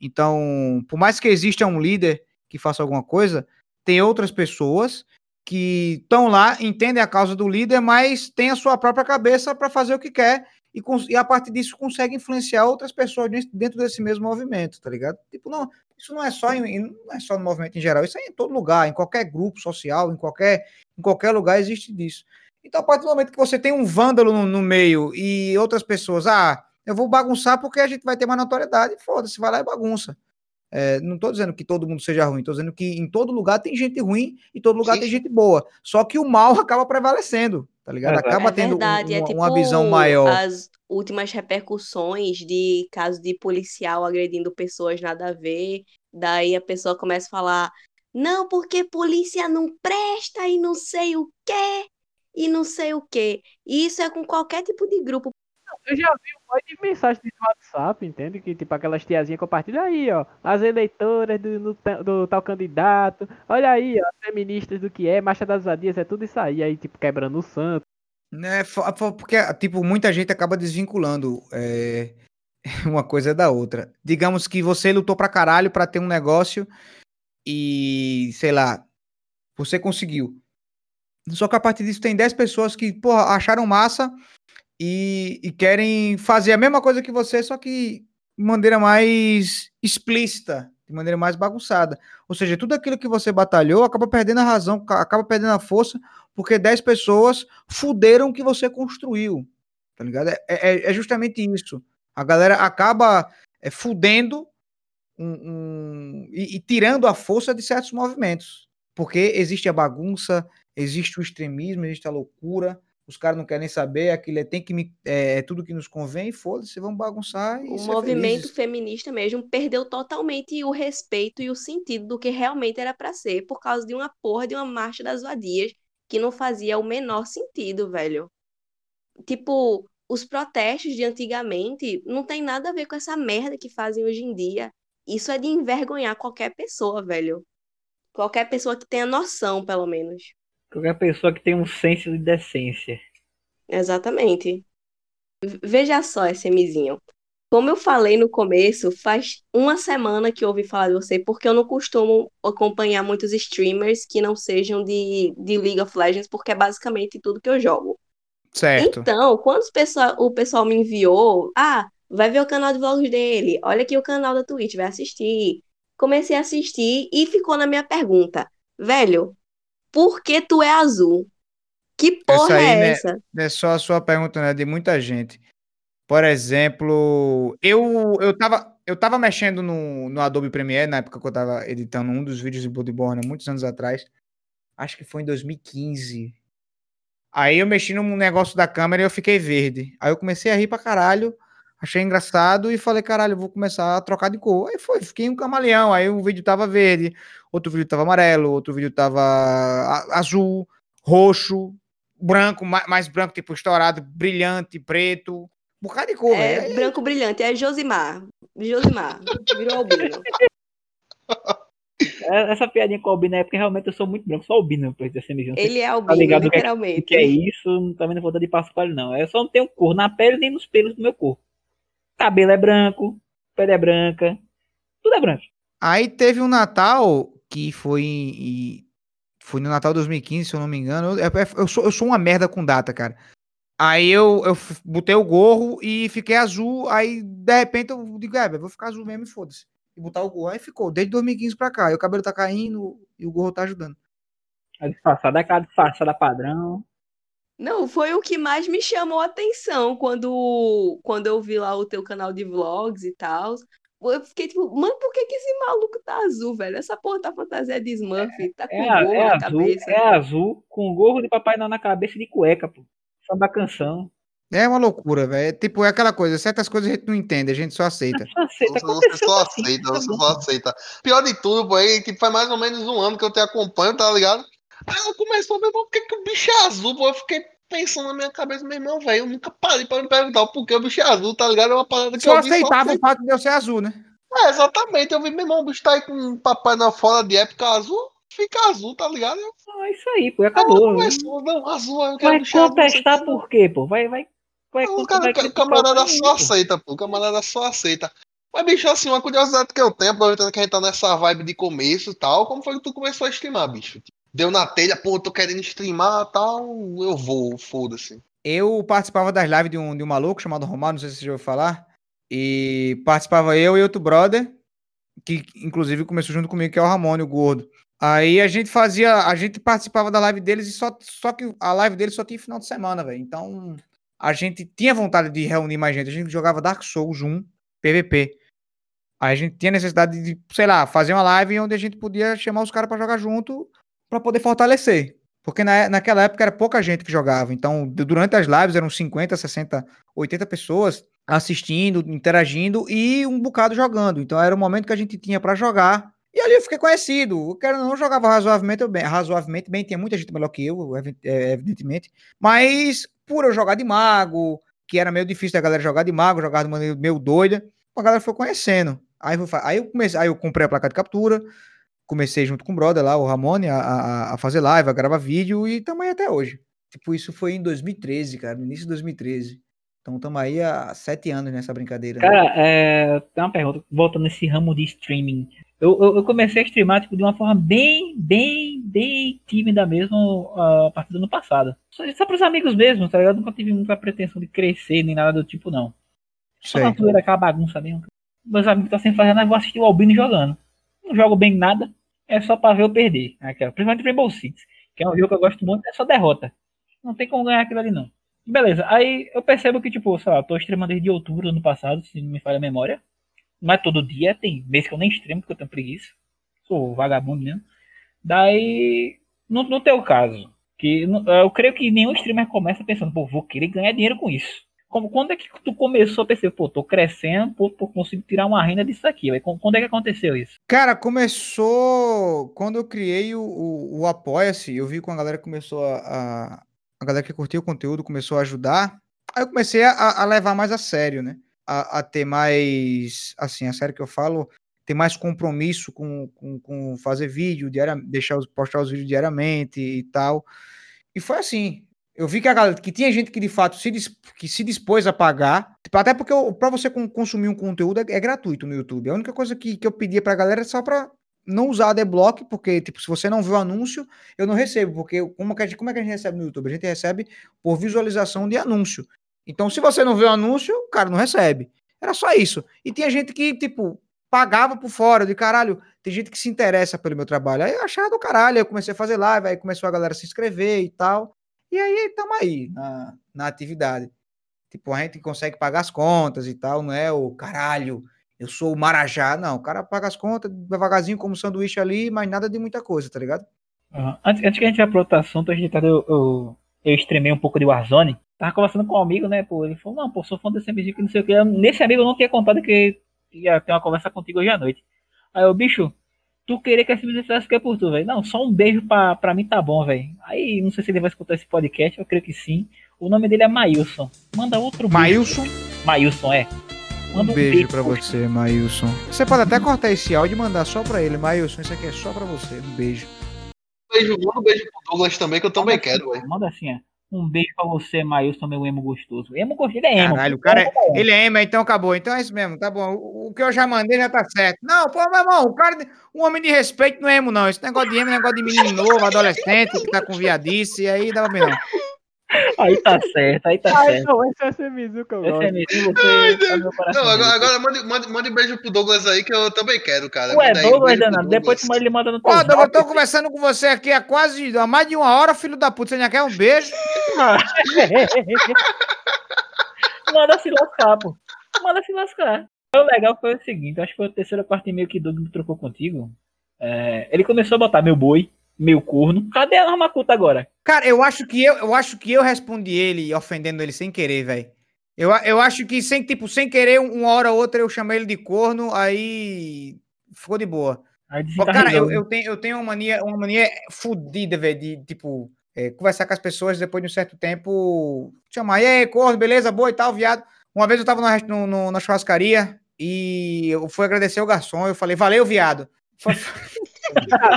Então, por mais que exista um líder que faça alguma coisa, tem outras pessoas que estão lá, entendem a causa do líder, mas têm a sua própria cabeça para fazer o que quer e, e a partir disso consegue influenciar outras pessoas dentro- desse mesmo movimento, tá ligado? Tipo, não, isso não é só em- não é só no movimento em geral, isso é em todo lugar, em qualquer grupo social, em qualquer, em qualquer lugar existe disso. Então, a partir do momento que você tem um vândalo no, no meio e outras pessoas, ah, eu vou bagunçar porque a gente vai ter mais notoriedade, foda-se, vai lá e bagunça. É, não tô dizendo que todo mundo seja ruim, tô dizendo que em todo lugar tem gente ruim e todo lugar Sim, tem gente boa. Só que o mal acaba prevalecendo, tá ligado? Acaba é tendo um- verdade, é uma, tipo uma visão maior. as últimas repercussões de caso de policial agredindo pessoas nada a ver. Daí a pessoa começa a falar, não, porque polícia não presta e não sei o quê, e não sei o quê. E isso é com qualquer tipo de grupo. Eu já vi um monte de mensagem de WhatsApp, entende? Que tipo aquelas tiazinhas compartilham aí, ó. As eleitoras do, no do tal candidato. Olha aí, ó. As feministas do que é, marcha das vadias, é tudo isso aí. Aí, tipo, quebrando o santo. Né, porque, tipo, muita gente acaba desvinculando é, <laughs> uma coisa da outra. Digamos que você lutou pra caralho pra ter um negócio e, sei lá, você conseguiu. Só que a partir disso tem 10 pessoas que, porra, acharam massa e, e querem fazer a mesma coisa que você, só que de maneira mais explícita, de maneira mais bagunçada. Ou seja, tudo aquilo que você batalhou acaba perdendo a razão, ca- acaba perdendo a força, porque 10 pessoas fuderam o que você construiu. Tá ligado? É, é- é justamente isso. A galera acaba é, fudendo um- um- e, e tirando a força de certos movimentos. Porque existe a bagunça, existe o extremismo, existe a loucura. Os caras não querem saber, aquilo é, tem que me, é, é tudo que nos convém, foda-se, vamos bagunçar e O movimento feminista mesmo perdeu totalmente o respeito e o sentido do que realmente era pra ser, por causa de uma porra de uma marcha das vadias que não fazia o menor sentido, velho. Tipo, os protestos de antigamente não tem nada a ver com essa merda que fazem hoje em dia. Isso é de envergonhar qualquer pessoa, velho. Qualquer pessoa que tenha noção, pelo menos. Qualquer pessoa que tem um senso de decência. Exatamente. Veja só, SMzinho. Como eu falei no começo, faz uma semana que eu ouvi falar de você, porque eu não costumo acompanhar muitos streamers que não sejam de, de League of Legends, porque é basicamente tudo que eu jogo. Certo. Então, quando o pessoal me enviou, ah, vai ver o canal de vlogs dele, olha aqui o canal da Twitch, vai assistir. Comecei a assistir e ficou na minha pergunta, velho, por que tu é azul? Que porra aí, é né, essa? É só a sua pergunta, né? De muita gente. Por exemplo, eu eu tava, eu tava mexendo no, no Adobe Premiere na época que eu tava editando um dos vídeos de Bloodborne, muitos anos atrás. Acho que foi em 2015. Aí eu mexi num negócio da câmera e eu fiquei verde. Aí eu comecei a rir pra caralho, achei engraçado e falei, caralho, eu vou começar a trocar de cor. Aí foi, fiquei um camaleão. Aí um vídeo tava verde, outro vídeo tava amarelo, outro vídeo tava azul, roxo, branco, ma- mais branco, tipo estourado, brilhante, preto. Um bocado de cor, É velho. branco brilhante, é Josimar. Josimar, virou albino. É- Essa piadinha com o albino é porque realmente eu sou muito branco, sou albino, pra dizer assim mesmo. Ele é Tá albino, ligado o que é- literalmente. que é isso, também não vou dar de passo para ele, não. Eu só não tenho cor na pele nem nos pelos do meu corpo. Cabelo é branco, pele é branca, tudo é branco. Aí teve um Natal que foi em- foi no Natal 2015, se eu não me engano. Eu, eu- eu sou, eu sou uma merda com data, cara. Aí eu, eu botei o gorro e fiquei azul. Aí, de repente, eu digo, é, vou ficar azul mesmo e foda-se. E botar o gorro. Aí ficou, desde 2015 pra cá. E o cabelo tá caindo e o gorro tá ajudando. A disfarçada é aquela disfarçada padrão. Não, foi o que mais me chamou a atenção quando, quando eu vi lá o teu canal de vlogs e tal. Eu fiquei tipo, mano, por que, que esse maluco tá azul, velho? Essa porra tá fantasia de Smurf, tá com É, gorro é na azul, cabeça. é azul, com gorro de Papai Noel na cabeça de cueca, pô. Só da canção. É uma loucura, velho. É, Tipo, é aquela coisa. Certas coisas a gente não entende, a gente só aceita. Aceita, Você, só assim, aceita, tá você só aceita. Pior de tudo, pô, é que faz mais ou menos um ano que eu te acompanho, tá ligado? Aí ela começou a ver, por que, que o bicho é azul, pô? Eu fiquei pensando na minha cabeça, meu irmão, velho, eu nunca parei pra me perguntar o porquê o bicho é azul, tá ligado? É uma parada que Só eu vi aceitava só o fato de eu ser azul, né? É, exatamente. Eu vi, meu irmão, o bicho tá aí com um papai na fora de época azul, fica azul, tá ligado? Eu, Ah, isso aí, pô, acabou. começou, não, azul, eu quero Vai bicho azul. contestar o por quê, pô? Vai, vai. vai. Não, vai cara, o criticar camarada só aceita, pô. O camarada só aceita. Mas, bicho, assim, uma curiosidade que eu tenho, aproveitando que a gente tá nessa vibe de começo e tal, como foi que tu começou a streamar, bicho? Deu na telha, pô, tô querendo streamar tal, eu vou, foda-se. Eu participava das lives de um, de um maluco chamado Romário, não sei se você já ouviu falar. E participava eu e outro brother, que inclusive começou junto comigo, que é o Ramone, o gordo. Aí a gente fazia, a gente participava da live deles e só, só que a live deles só tinha final de semana, velho. Então a gente tinha vontade de reunir mais gente. A gente jogava Dark Souls 1, PVP. Aí a gente tinha necessidade de, sei lá, fazer uma live onde a gente podia chamar os caras pra jogar junto pra poder fortalecer. Porque na, naquela época era pouca gente que jogava. Então, du- durante as lives eram 50, 60, 80 pessoas assistindo, interagindo e um bocado jogando. Então era o momento que a gente tinha pra jogar. E ali eu fiquei conhecido. O cara não jogava razoavelmente bem, razoavelmente bem, tinha muita gente melhor que eu, é, evidentemente. Mas por eu jogar de mago, que era meio difícil da galera jogar de mago, jogar de maneira meio doida, a galera foi conhecendo. Aí, fa- aí eu comecei, aí eu comprei a placa de captura, comecei junto com o brother lá, o Ramone, a, a, a fazer live, a gravar vídeo e tamo aí até hoje. Tipo, isso foi em 2013, cara, no início de 2013. Então tamo aí há sete anos nessa brincadeira. né? Cara, é, tem uma pergunta, voltando nesse ramo de streaming. Eu, eu, eu comecei a streamar tipo, de uma forma bem, bem, bem tímida mesmo ah, a partir do ano passado. Só, só pros amigos mesmo, tá ligado? Nunca tive muita pretensão de crescer nem nada do tipo, não. Só na aquela bagunça mesmo. Meus amigos estão sem fazer nada, vou assistir o Albino jogando. Não jogo bem nada, é só pra ver eu perder. Aquela, principalmente Rainbow Six, que é um jogo que eu gosto muito, é só derrota. Não tem como ganhar aquilo ali, não. Beleza, aí eu percebo que, tipo, sei lá, eu tô streamando desde outubro do ano passado, se não me falha a memória. Não é todo dia, tem mês que eu nem streamo porque eu tenho preguiça. Sou vagabundo mesmo. Daí, no, no teu caso, que eu creio que nenhum streamer começa pensando, pô, vou querer ganhar dinheiro com isso. Como, quando é que tu começou a perceber, pô, tô crescendo, pô, pô, consigo tirar uma renda disso aqui? Quando é que aconteceu isso? Cara, começou quando eu criei o, o, o Apoia-se. Eu vi que a galera começou a, a. A galera que curtia o conteúdo começou a ajudar. Aí eu comecei a, a levar mais a sério, né? A, a ter mais. Assim, a sério que eu falo, ter mais compromisso com, com, com fazer vídeo, diariamente, deixar os, postar os vídeos diariamente e tal. E foi assim. Eu vi que a galera, que tinha gente que de fato se, que se dispôs a pagar. Tipo, até porque para você con- consumir um conteúdo é, é gratuito no YouTube. A única coisa que, que eu pedia pra galera é só pra não usar adblock, porque, tipo, se você não viu o anúncio, eu não recebo. Porque como, que a gente, como é que a gente recebe no YouTube? A gente recebe por visualização de anúncio. Então, se você não vê o anúncio, o cara não recebe. Era só isso. E tinha gente que, tipo, pagava por fora, de caralho. Tem gente que se interessa pelo meu trabalho. Aí eu achava do caralho, eu comecei a fazer live, aí começou a galera se inscrever e tal. E aí estamos aí na, na atividade. Tipo, a gente consegue pagar as contas e tal, não é o caralho. eu sou o Marajá. Não, o cara paga as contas devagarzinho, como sanduíche ali, mas nada de muita coisa, tá ligado? Uhum. Antes, antes que a gente vá pro outro assunto, a gente, eu, eu, eu extremei um pouco de Warzone. Tava conversando com um amigo, né, pô? Ele falou, não, pô, sou fã desse amigo que não sei o que. Nesse amigo eu não tinha contado que ia ter uma conversa contigo hoje à noite. Aí eu, bicho, tu querer que esse menino fizesse o que é por tu, velho? Não, só um beijo pra, pra mim tá bom, velho. Aí, não sei se ele vai escutar esse podcast, eu creio que sim. O nome dele é Mailson. Manda outro beijo. Mailson, Mailson, é. um beijo pra você, Mailson. Você pode até cortar esse áudio e mandar só pra ele. Mailson, isso aqui é só pra você. Um beijo. Beijo, manda um beijo pro Douglas também, que eu também quero, velho. Manda assim, ó. Um beijo pra você, Mailson, meu emo gostoso. Emo gostoso, ele é emo. Caralho, o cara é, ele é emo, então acabou. Então é isso mesmo, tá bom. O, o que eu já mandei já tá certo. Não, pô, meu irmão, o cara, um homem de respeito não é emo, não. Esse negócio de emo é negócio de menino novo, adolescente, que tá com viadice, aí dá pra não. Aí tá certo, aí tá Ai, certo. não, esse é eu Esse é mesmo, você tá. Não, agora, agora mande, mande, mande um beijo pro Douglas aí, que eu também quero, cara. Ué, Manda aí um Douglas, pro danado. Depois Douglas. tu ele manda no teu Ó, Douglas, eu tô conversando com você aqui há quase, há mais de uma hora, filho da puta. Você já quer um beijo? <laughs> Manda se lascar, pô. Manda se lascar. O legal foi o seguinte, acho que foi o terceiro ou quarto e-mail que Doug trocou contigo. É, ele começou a botar meu boi, meu corno. Cadê a arma culta agora? Cara, eu acho que eu, eu acho que eu respondi ele ofendendo ele sem querer, velho. Eu, eu acho que sem, tipo, sem querer, uma hora ou outra eu chamei ele de corno, aí ficou de boa. Pô, Cara, eu, desencarregou. eu tenho, eu tenho uma mania, uma mania fodida, velho, de, tipo, é, conversar com as pessoas depois de um certo tempo, chamar, e aí, corno, beleza, boa e tal, viado. Uma vez eu tava no, no- no- na churrascaria e eu fui agradecer o garçom, eu falei, valeu, viado.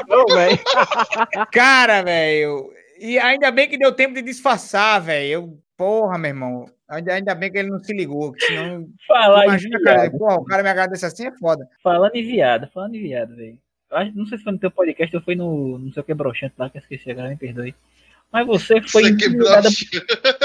Não. Cara, velho. E ainda bem que deu tempo de disfarçar, velho. Eu, porra, meu irmão. Ainda, bem que ele não se ligou, senão. Falar em Imagina, cara. Porra, o cara me agradece assim é foda. Falando em viado, falando em viado, velho. Não sei se foi no teu podcast ou foi no não sei o que broxante lá, que eu esqueci agora, me perdoe. Mas você foi aqui é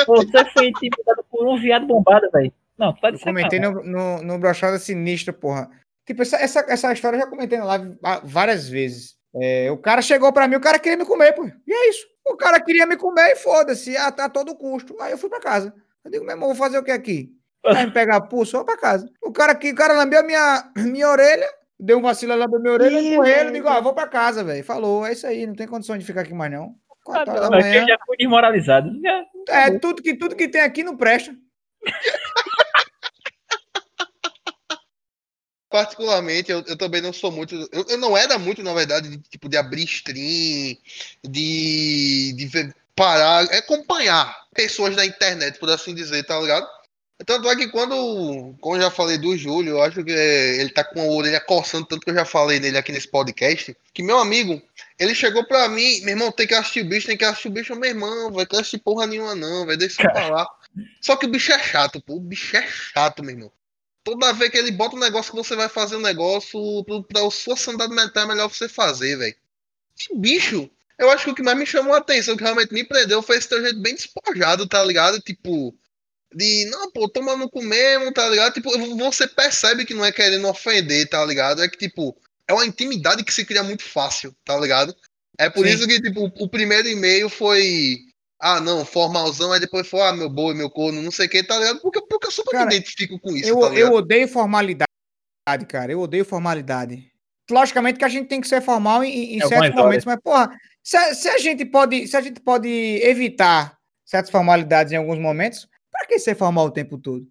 você foi intimidado por um viado bombado, velho. Não, tu tá de Eu comentei no, no, no Brochada Sinistra, porra. Tipo, essa, essa, essa história eu já comentei na live várias vezes. É, o cara chegou pra mim, o cara queria me comer, pô. E é isso. O cara queria me comer e foda-se, a, a todo custo. Aí eu fui pra casa. Eu digo, meu irmão, vou fazer o que aqui? <laughs> Vai me pegar pulso, vou pra casa. O cara que o cara lambeu a minha, minha orelha, deu um vacilo, lambeu minha orelha, Ih, correndo, digo, ah, vou pra casa, velho. Falou, é isso aí, não tem condição de ficar aqui mais não. Ah, 4 não, horas da mas eu manhã. já fui desmoralizado. Já- É, tudo que, tudo que tem aqui não presta. <laughs> Particularmente, eu, eu também não sou muito. Eu, eu não era muito, na verdade, de, tipo, de abrir stream, de, de ver- parar, é acompanhar pessoas da internet, por assim dizer, tá ligado? Tanto é que quando, como eu já falei do Júlio, eu acho que é, ele tá com a orelha coçando, tanto que eu já falei nele aqui nesse podcast, que meu amigo, ele chegou pra mim, meu irmão, tem que assistir o bicho, tem que assistir o bicho, meu irmão, vai que assistir porra nenhuma não, vai deixar eu falar. Só que o bicho é chato, pô, o bicho é chato, meu irmão. Toda vez que ele bota um negócio que você vai fazer um negócio, pra sua sanidade mental é melhor você fazer, velho. E, bicho, eu acho que o que mais me chamou a atenção, que realmente me prendeu, foi esse teu jeito bem despojado, tá ligado? Tipo, de, não, pô, toma no cu mesmo, tá ligado? Tipo, você percebe que não é querendo ofender, tá ligado? É que, tipo, é uma intimidade que se cria muito fácil, tá ligado? É por Sim. isso que, tipo, o primeiro e-mail foi. Ah, não, formalzão, aí depois foi, ah, meu boi, meu corno, não sei o que, tá ligado? Porque, porque eu super Cara, me identifico com isso, Eu, tá eu odeio formalidade, cara. Eu odeio formalidade. Logicamente que a gente tem que ser formal em, em É, certos momentos, mas, porra, se a, se a gente pode, se a gente pode evitar certas formalidades em alguns momentos, pra que ser formal o tempo todo?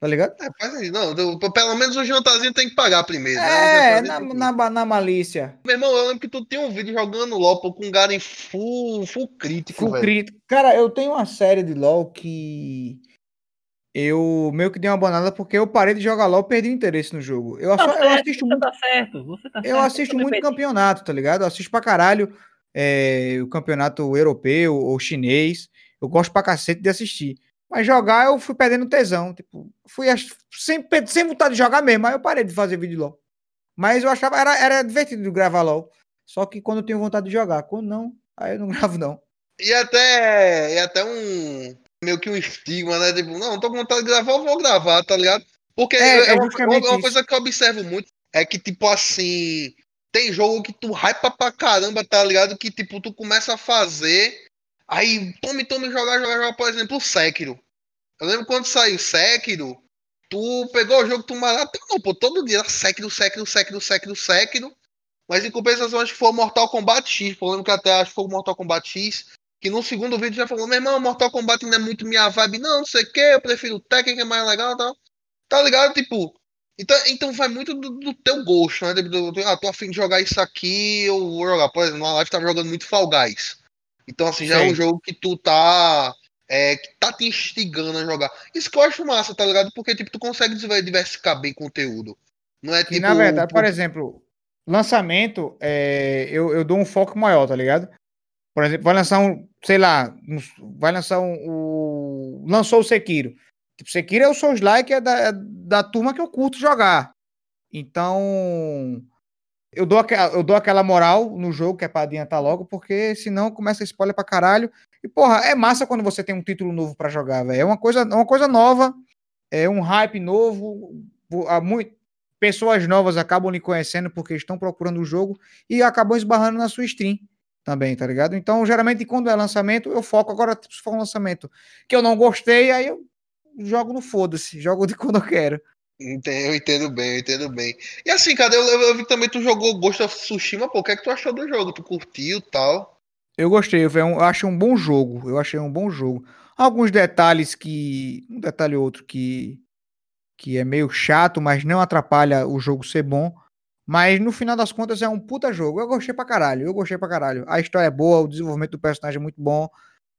Tá ligado? É, faz aí, não, do- pelo menos o jantarzinho tem que pagar primeiro. né? É, jantarzinho na, tem na, na malícia. Meu irmão, eu lembro que tu tinha um vídeo jogando LOL pô, com um cara em full, full crítico, Full velho. crítico. Cara, eu tenho uma série de LoL que eu meio que dei uma banada porque eu parei de jogar LoL e perdi o interesse no jogo. Eu, Tá só, eu certo, assisto você muito tá certo. Você tá Eu certo, assisto muito perdi. campeonato, tá ligado? Eu assisto pra caralho é, o campeonato europeu ou chinês. Eu gosto pra cacete de assistir. Mas jogar eu fui perdendo tesão. Tipo, fui sem, sem vontade de jogar mesmo. Aí eu parei de fazer vídeo LOL. Mas eu achava, era, era divertido gravar LOL. Só que quando eu tenho vontade de jogar. Quando não, aí eu não <laughs> gravo, não. E até, e até um. Meio que um estigma, né? Tipo, não, tô com vontade de gravar, eu vou gravar, tá ligado? Porque É, é, é uma, justamente uma isso. coisa que eu observo muito é que, tipo assim, tem jogo que tu hypa pra caramba, tá ligado? Que, tipo, tu começa a fazer, aí tome, tome, jogar, jogar, jogar, por exemplo, o Sekiro. Eu lembro quando saiu Sekiro, Tu pegou o jogo, tu maratona, não, pô, todo dia, Sekiro, Sekiro, Sekiro, Sekiro, Sekiro. Mas em compensação, acho que foi o Mortal Kombat X. Pô, eu lembro que até acho que foi o Mortal Kombat X. Que no segundo vídeo já falou, meu irmão, Mortal Kombat não é muito minha vibe, não, não sei o que, eu prefiro o Tekken, que é mais legal e tal. Tá ligado? Tipo, então, então vai muito do, do teu gosto, né? Do, do, ah, tô afim de jogar isso aqui, eu vou jogar. Por exemplo, na live tava jogando muito Fall Guys. Então, assim, já é Sei. um jogo que tu tá. É, que tá te instigando a jogar. Isso que eu acho massa, tá ligado? Porque, tipo, tu consegue diver- diversificar bem conteúdo. Não é E tipo. na verdade, por exemplo, lançamento, é, eu, eu dou um foco maior, tá ligado? Por exemplo, vai lançar um, sei lá, um- vai lançar um. o- lançou o Sekiro. Tipo, Sekiro é o Souls Like, é da, é da turma que eu curto jogar. Então. Eu dou, aquela, eu dou aquela moral no jogo que é pra adiantar logo, porque senão começa spoiler pra caralho. E, porra, é massa quando você tem um título novo pra jogar, velho. É uma coisa, é uma coisa nova, é um hype novo. Há muito, pessoas novas acabam lhe conhecendo porque estão procurando o jogo e acabam esbarrando na sua stream também, tá ligado? Então, geralmente, quando é lançamento, eu foco. Agora, se for um lançamento que eu não gostei, aí eu jogo no foda-se, jogo de <laughs> quando eu quero. Eu entendo bem, eu entendo bem. E assim, cara, eu, eu, eu vi também tu jogou Ghost of Tsushima, pô, o que é que tu achou do jogo? Tu curtiu e tal? Eu gostei, eu, eu acho um bom jogo. Eu achei um bom jogo. Alguns detalhes que. Um detalhe ou outro que. Que é meio chato, mas não atrapalha o jogo ser bom. Mas no final das contas é um puta jogo. Eu gostei pra caralho. Eu gostei pra caralho. A história é boa, o desenvolvimento do personagem é muito bom.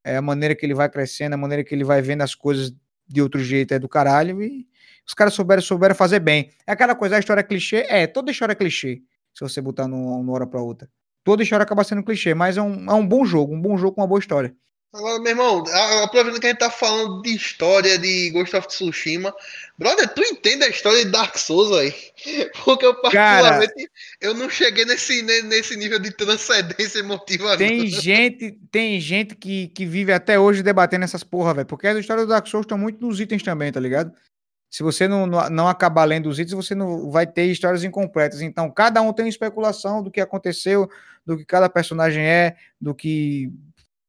É a maneira que ele vai crescendo, a maneira que ele vai vendo as coisas de outro jeito é do caralho. E os caras souberam, souberam fazer bem. É aquela coisa, a história é clichê? É, toda história é clichê. Se você botar num- numa hora pra outra. Toda história acaba sendo clichê, mas é um, é um bom jogo, um bom jogo com uma boa história. Agora, meu irmão, aproveitando que a gente tá falando de história de Ghost of Tsushima, brother, tu entende a história de Dark Souls aí? <laughs> Porque eu particularmente eu não cheguei nesse, ne- nesse nível de transcendência emotiva. Tem não. <laughs> gente, tem gente que, que vive até hoje debatendo essas porra, velho. Porque as histórias do Dark Souls estão muito nos itens também, tá ligado? Se você não, não, acabar lendo os itens, você não vai ter histórias incompletas. Então, cada um tem especulação do que aconteceu, do que cada personagem é, do que,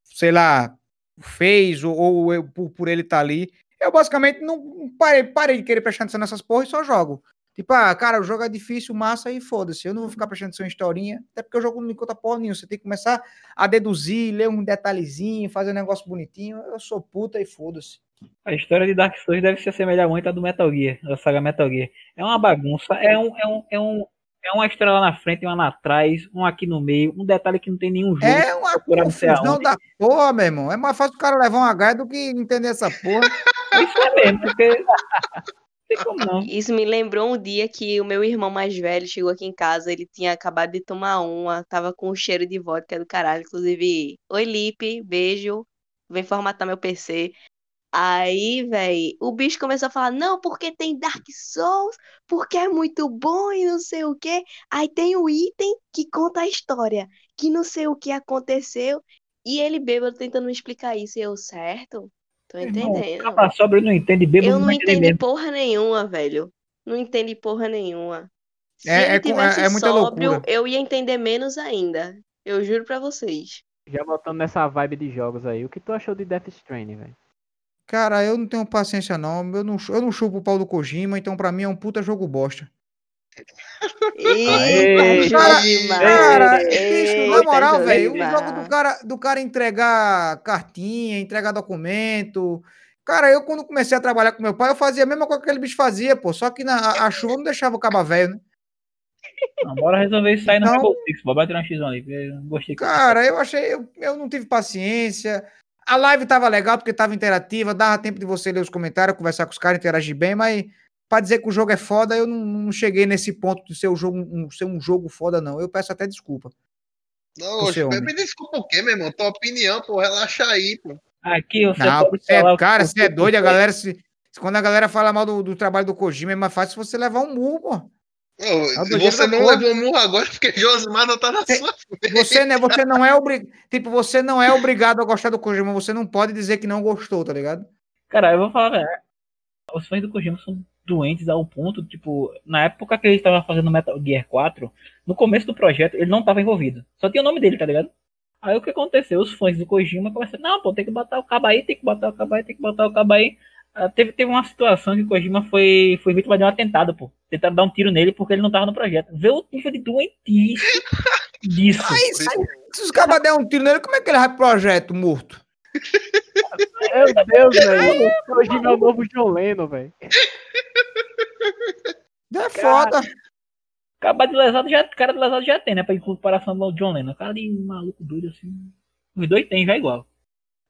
sei lá, fez, ou, ou por, por ele estar ali. Eu basicamente não parei, parei de querer prestar atenção nessas porra e só jogo. Tipo, ah, cara, o jogo é difícil, massa e foda-se. Eu não vou ficar prestando atenção em historinha, até porque o jogo não me conta porra nenhuma. Você tem que começar a deduzir, ler um detalhezinho, fazer um negócio bonitinho. Eu sou puta e foda-se. A história de Dark Souls deve se assemelhar muito à do Metal Gear, da saga Metal Gear. É uma bagunça, é um, é um, é um, é uma lá na frente, uma lá atrás, um aqui no meio, um detalhe que não tem nenhum jogo. É uma confusão da porra, meu irmão. É mais fácil o cara levar uma gaia do que entender essa porra. <laughs> Isso é mesmo, porque. Não tem como não. Isso me lembrou um dia que o meu irmão mais velho chegou aqui em casa, ele tinha acabado de tomar uma, tava com um cheiro de vodka do caralho, inclusive, oi Lipe, beijo, vem formatar meu PC. Aí, véi, o bicho começou a falar, não, porque tem Dark Souls, porque é muito bom e não sei o quê. Aí tem o item que conta a história, que não sei o que aconteceu, e ele bêbado tentando me explicar isso, e eu, certo? Tô entendendo. Capa sobre não entende, bêbado Eu não não entendi mesmo. porra nenhuma, velho. Não entendi porra nenhuma. Se É- ele é é- tivesse é muita sóbrio, loucura. eu ia entender menos ainda. Eu juro pra vocês. Já voltando nessa vibe de jogos aí, o que tu achou de Death Stranding, velho? Cara, eu não tenho paciência, não. Eu não, eu não chupo o pau do Kojima, então pra mim é um puta jogo bosta. Eita, Cara, Josimar. cara, bicho, na moral, velho, o jogo do cara, do cara entregar cartinha, entregar documento. Cara, eu quando comecei a trabalhar com meu pai, eu fazia a mesma coisa que aquele bicho fazia, pô. Só que na, a, a chuva não deixava o caba velho, né? Não, bora resolver isso aí no Então- Rainbow Six, bora bater uma X1 ali, porque eu gostei. Cara, eu achei, eu, eu não tive paciência. A live tava legal porque tava interativa, dava tempo de você ler os comentários, conversar com os caras, interagir bem, mas pra dizer que o jogo é foda, eu não, não cheguei nesse ponto de ser, o jogo, um, ser um jogo foda, não. Eu peço até desculpa. Não, me desculpa o quê, meu irmão? Tua opinião, pô, relaxa aí, pô. Aqui você Não, pode você é- cara, você é doido, a galera se, se- Quando a galera fala mal do, do trabalho do Kojima, é mais fácil você levar um murro, pô. Jeito você da não levou murro agora porque Josimar não tá na sua Você, né, você não é obrigado. Tipo, você não é obrigado a gostar do Kojima, você não pode dizer que não gostou, tá ligado? Cara, eu vou falar. Os fãs do Kojima são doentes ao ponto, tipo, na época que ele estava fazendo Metal Gear 4, no começo do projeto, ele não estava envolvido. Só tinha o nome dele, tá ligado? Aí o que aconteceu? Os fãs do Kojima começaram, não, pô, tem que botar o cabo aí, tem que botar o cabo aí, tem que botar o cabo aí. Ah, Teve, teve uma situação que o Kojima foi, foi vítima de um atentado, pô. Tentaram dar um tiro nele porque ele não tava no projeto. Vê o nível de doentice <laughs> disso. Aí, se os cabas der um tiro nele, como é que ele vai pro projeto morto? Meu Deus, velho. Hoje é o novo John Lennon, velho. É foda. Acabar de lesado já, cara de lesado já tem, né? Pra em comparação ao John Lennon. Cara de maluco doido assim. Os dois tem já igual.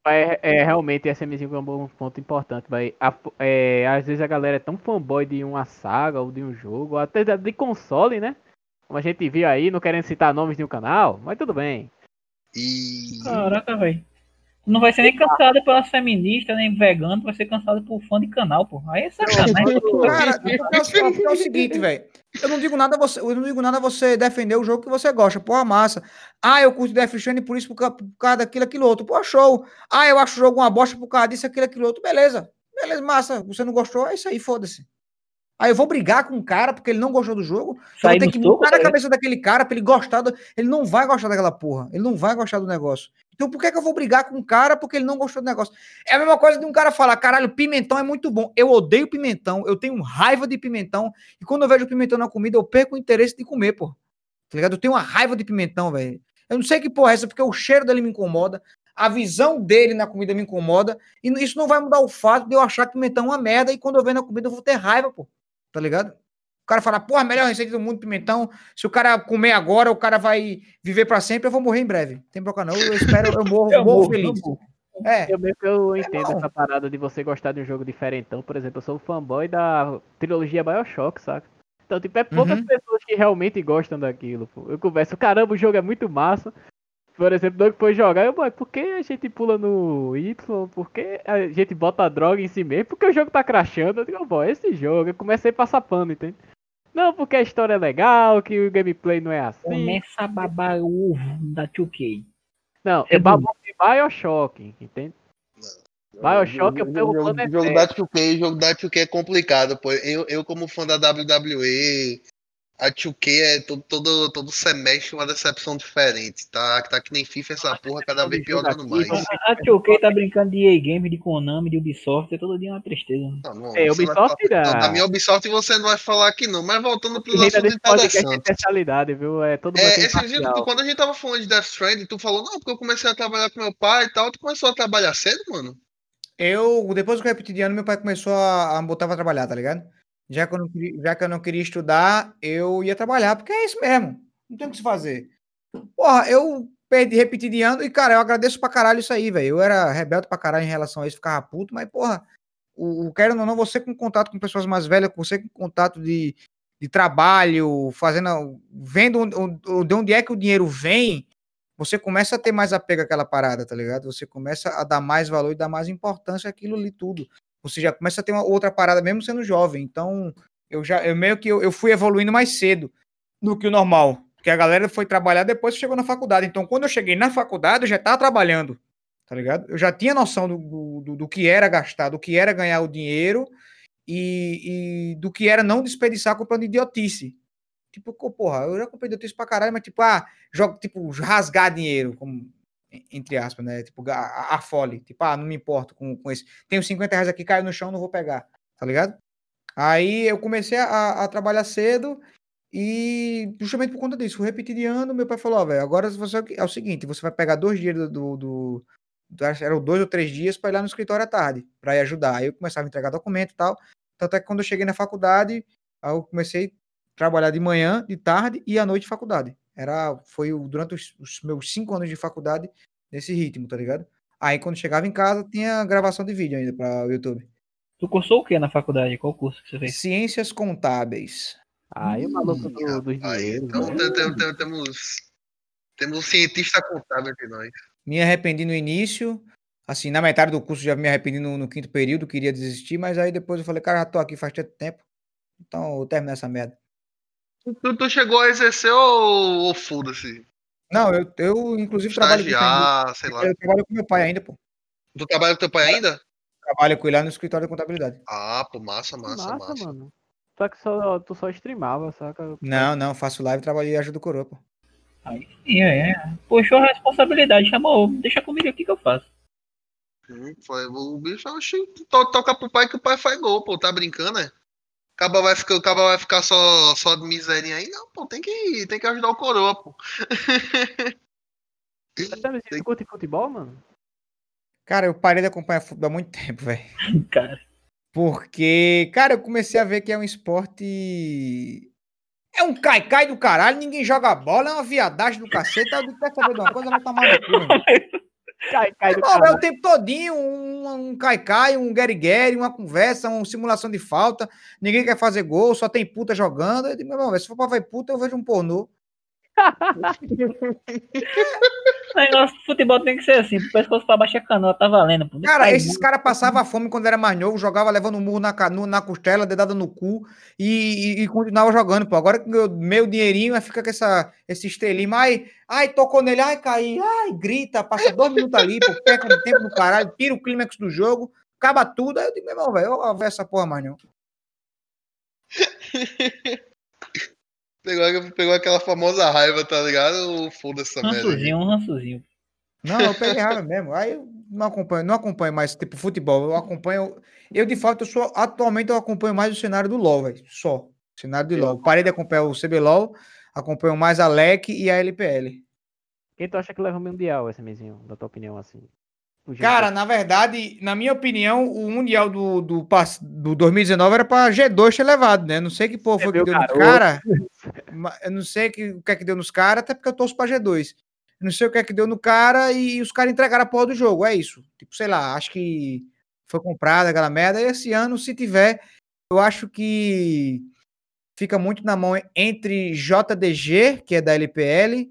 É, é, realmente, SMzinho é um bom ponto importante, vai. É, às vezes a galera é tão fanboy de uma saga ou de um jogo, ou até de console, né? Como a gente viu aí, não querendo citar nomes de um canal, mas tudo bem. E. Caraca, velho. Não vai ser nem cansado pelas feministas, nem vegano, vai ser cansado por fã de canal, pô. Aí é sacanagem. Cara, é, o- é o seguinte, velho. Eu não digo nada a você, eu não digo nada a você defender o jogo que você gosta. Porra, massa. Ah, eu curto Death Stranding por isso, por causa, por causa daquilo, aquilo outro. Pô, show. Ah, eu acho o jogo uma bosta por causa disso, aquilo, aquilo outro. Beleza. Beleza, massa. Você não gostou? É isso aí, foda-se. Aí eu vou brigar com um cara porque ele não gostou do jogo. Eu vou ter no que soco, botar na tá cabeça daquele cara pra ele gostar. Do... Ele não vai gostar daquela porra. Ele não vai gostar do negócio. Então por que, que eu vou brigar com um cara porque ele não gostou do negócio? É a mesma coisa de um cara falar, caralho, pimentão é muito bom. Eu odeio pimentão, eu tenho raiva de pimentão. E quando eu vejo pimentão na comida, eu perco o interesse de comer, pô. Tá ligado? Eu tenho uma raiva de pimentão, velho. Eu não sei que porra é essa, porque o cheiro dele me incomoda. A visão dele na comida me incomoda. E isso não vai mudar o fato de eu achar que pimentão é uma merda. E quando eu ver na comida, eu vou ter raiva, pô. Tá ligado? O cara fala, porra, melhor receita do mundo, pimentão. Se o cara comer agora, o cara vai viver pra sempre, eu vou morrer em breve. Tem broca não, eu espero, eu morro, <laughs> Eu morro feliz. eu morro. É, Eu meio que eu entendo bom. essa parada de você gostar de um jogo diferentão. Por exemplo, eu sou fanboy da trilogia Bioshock, saca? Então, tipo, é poucas Uhum. pessoas que realmente gostam daquilo, pô. Eu converso, caramba, o jogo é muito massa. Por exemplo, o Doug foi jogar, eu, "Boy, por que a gente pula no Y? Por que a gente bota a droga em si mesmo? Porque o jogo tá crashando. Eu digo, boy, esse jogo, eu comecei a passar pano, entende? Não, porque a história é legal, que o gameplay não é assim. Começa a babar o ovo da 2K. Não, É é babou de Bioshock, entende? Bioshock, eu o pego o jogo, plano é jogo sério. da 2K, jogo da 2K é complicado, pô. Eu, eu como fã da WWE, a 2K é todo, todo, todo semestre uma decepção diferente, tá? Tá que nem FIFA essa porra, cada vez piorando mais. A 2K tá brincando de EA Games, de Konami, de Ubisoft, é todo dia uma tristeza. Não, não, É, Ubisoft falar- dá. não, Da minha Ubisoft você não vai falar aqui não, mas voltando assuntos desse podcast é especialidade, viu? É todo mundo É, tem esse dia, tu- quando a gente tava falando de Death Stranding, tu falou, não, porque eu comecei a trabalhar com meu pai e tal, tu começou a trabalhar cedo, mano? eu, depois que eu repeti de ano, meu pai começou a, a botar pra trabalhar, tá ligado? Já que, eu não queria, já que eu não queria estudar, eu ia trabalhar, porque é isso mesmo. Não tem o que se fazer. Porra, eu perdi, repeti e, cara, eu agradeço pra caralho isso aí, velho. Eu era rebelde pra caralho em relação a isso, ficava puto, mas, porra, o, o querendo ou não, você com contato com pessoas mais velhas, você com contato de, de trabalho, fazendo, vendo onde- de onde é que o dinheiro vem, você começa a ter mais apego àquela parada, tá ligado? Você começa a dar mais valor e dar mais importância àquilo ali tudo. Você já começa a ter uma outra parada, mesmo sendo jovem. Então, eu já, eu meio que eu, eu fui evoluindo mais cedo do que o normal. Porque a galera foi trabalhar depois que chegou na faculdade. Então, quando eu cheguei na faculdade, eu já estava trabalhando, tá ligado? Eu já tinha noção do, do, do- que era gastar, do que era ganhar o dinheiro e, e do que era não desperdiçar comprando idiotice. Tipo, porra, eu já comprei idiotice pra caralho, mas tipo, ah, jogo, tipo, rasgar dinheiro, como, entre aspas, né? Tipo, a, a- fole. Tipo, ah, não me importo com, com esse. Tenho 50 reais aqui, caiu no chão, não vou pegar, tá ligado? Aí eu comecei a, a trabalhar cedo e justamente por conta disso, fui repetir de ano, meu pai falou, ó, velho, agora você é o seguinte, você vai pegar dois dias do, do, do- do- eram dois ou três dias para ir lá no escritório à tarde, para ir ajudar. Aí eu começava a entregar documento e tal. Tanto é que quando eu cheguei na faculdade, eu comecei a trabalhar de manhã, de tarde e à noite de faculdade. Era, foi durante os, os meus cinco anos de faculdade nesse ritmo, tá ligado? Aí quando chegava em casa, tinha gravação de vídeo ainda para o YouTube. Tu cursou o que na faculdade? Qual curso que você fez? Ciências contábeis. Aí o maluco do, dos Aí, dinheiros. então né? tem- tem- tem- temos, temos um cientista contábil entre nós. Me arrependi no início, assim, na metade do curso já me arrependi no, no quinto período, queria desistir, mas aí depois eu falei, cara, já tô aqui faz tanto tempo, então eu termino essa merda. Tu, tu chegou a exercer ou, ou foda-se? Não, eu, eu inclusive trabalho com, sei lá. eu trabalho com meu pai ainda, pô. Tu trabalha com teu pai ainda? Trabalho com ele lá no escritório de contabilidade. Ah, pô, massa, massa, Massa, massa. mano. Só que só, tu só streamava, saca? Não, não, faço live, trabalho e ajudo o coroa, pô. Aí sim, é. Puxou a responsabilidade, chamou, deixa comigo aqui que eu faço. Hum, foi- O bicho, oxi, to- toca pro pai que o pai faz gol, pô, tá brincando, né? Acaba vai ficar, acaba vai ficar só, só de miséria aí, não, pô, tem que, tem que ajudar o coroa, pô. <laughs> Você Tem- curte futebol, mano? Cara, eu parei de acompanhar futebol há muito tempo, velho. <laughs> Cara, Porque, cara, eu comecei a ver que é um esporte. É um cai-cai do caralho, ninguém joga bola, é uma viadagem do cacete. Aí Eu quer saber de uma coisa? Vai tomar no cu. <laughs> Cai, cai do Não, é o tempo todinho, um, um cai-cai, um guerigueri, uma conversa, uma simulação de falta. Ninguém quer fazer gol, só tem puta jogando. Eu digo, meu irmão, se for pra ver puta, eu vejo um pornô. O negócio futebol tem que ser assim. O pescoço pra baixo é canoa, tá valendo. Pô. Cara, Cai esses caras passavam fome quando era mais novo, jogava levando um murro na, ca- no- na costela, dedada no cu e, e, e continuava jogando, pô. Agora que meio dinheirinho, fica com essa, esse estelinho. Ai, ai, tocou nele, ai, caí, ai, grita, passa dois minutos ali, pô, perca de tempo do caralho, tira o clímax do jogo, acaba tudo. Aí eu digo, meu irmão, velho, eu vou ver essa porra mais não. <laughs> Pegou, pegou aquela famosa raiva, tá ligado? Foda-se essa merda. Rançozinho, um rançozinho. Não, eu peguei raiva mesmo. Aí eu não acompanho, não acompanho mais, tipo, futebol. Eu acompanho. Eu, de fato, eu sou. Atualmente eu acompanho mais o cenário do LOL, velho. Só. Cenário de LOL. Parei de acompanhar o CBLOL, acompanho mais a LEC e a LPL. Quem tu acha que leva o Mundial, esse mesinho, da tua opinião, assim? Cara, na verdade, na minha opinião, o Mundial do, do, do 2019 era pra G2 ter levado, né? Não sei que porra foi que viu, deu nos garoto? cara. ma- Eu não sei que, o que é que deu nos cara, até porque eu torço pra G2. Eu não sei o que é que deu no cara e os caras entregaram a porra do jogo. É isso. Tipo, sei lá, acho que foi comprada aquela merda. E esse ano, se tiver, eu acho que fica muito na mão entre JDG, que é da LPL,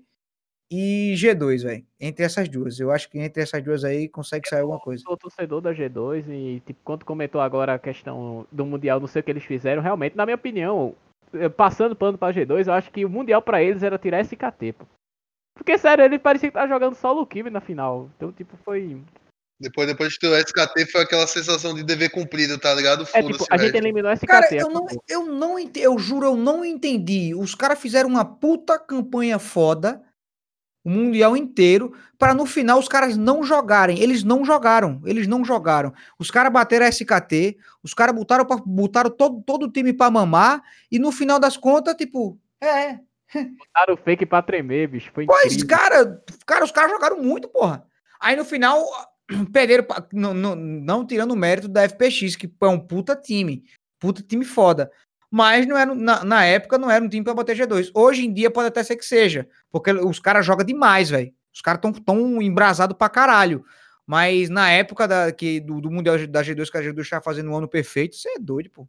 e G2, velho. Entre essas duas. Eu acho que entre essas duas aí consegue sair alguma coisa. sou torcedor da G2 e, tipo, quando comentou agora a questão do Mundial, não sei o que eles fizeram, realmente, na minha opinião, eh, passando pano pra G2, eu acho que o Mundial pra eles era tirar esse KT, pô. Porque, sério, ele parecia que tava jogando solo Kiwi na final. Então, tipo, foi. Depois, depois do SKT foi aquela sensação de dever cumprido, tá ligado? É tipo, o a gente eliminou esse Cara, KT. eu não, eu não entendi, eu juro, eu não entendi. Os caras fizeram uma puta campanha foda, o mundial inteiro, para no final os caras não jogarem. Eles não jogaram, eles não jogaram. Os caras bateram a SKT, os caras botaram, pra- botaram todo, todo o time pra mamar, e no final das contas, tipo, é. Botaram o fake pra tremer, bicho. Foi Pois, incrível. cara, cara, os caras jogaram muito, porra. Aí no final, <clears throat> perderam, não, não, não tirando o mérito da FPX, que é um puta time, puta time foda. Mas não era, na, na época não era um time pra bater G2. Hoje em dia pode até ser que seja, porque os caras jogam demais, velho. Os caras tão, tão embrasados pra caralho. Mas na época da, que, do, do Mundial da G2, que a G2 tava fazendo um ano perfeito, você é doido, pô.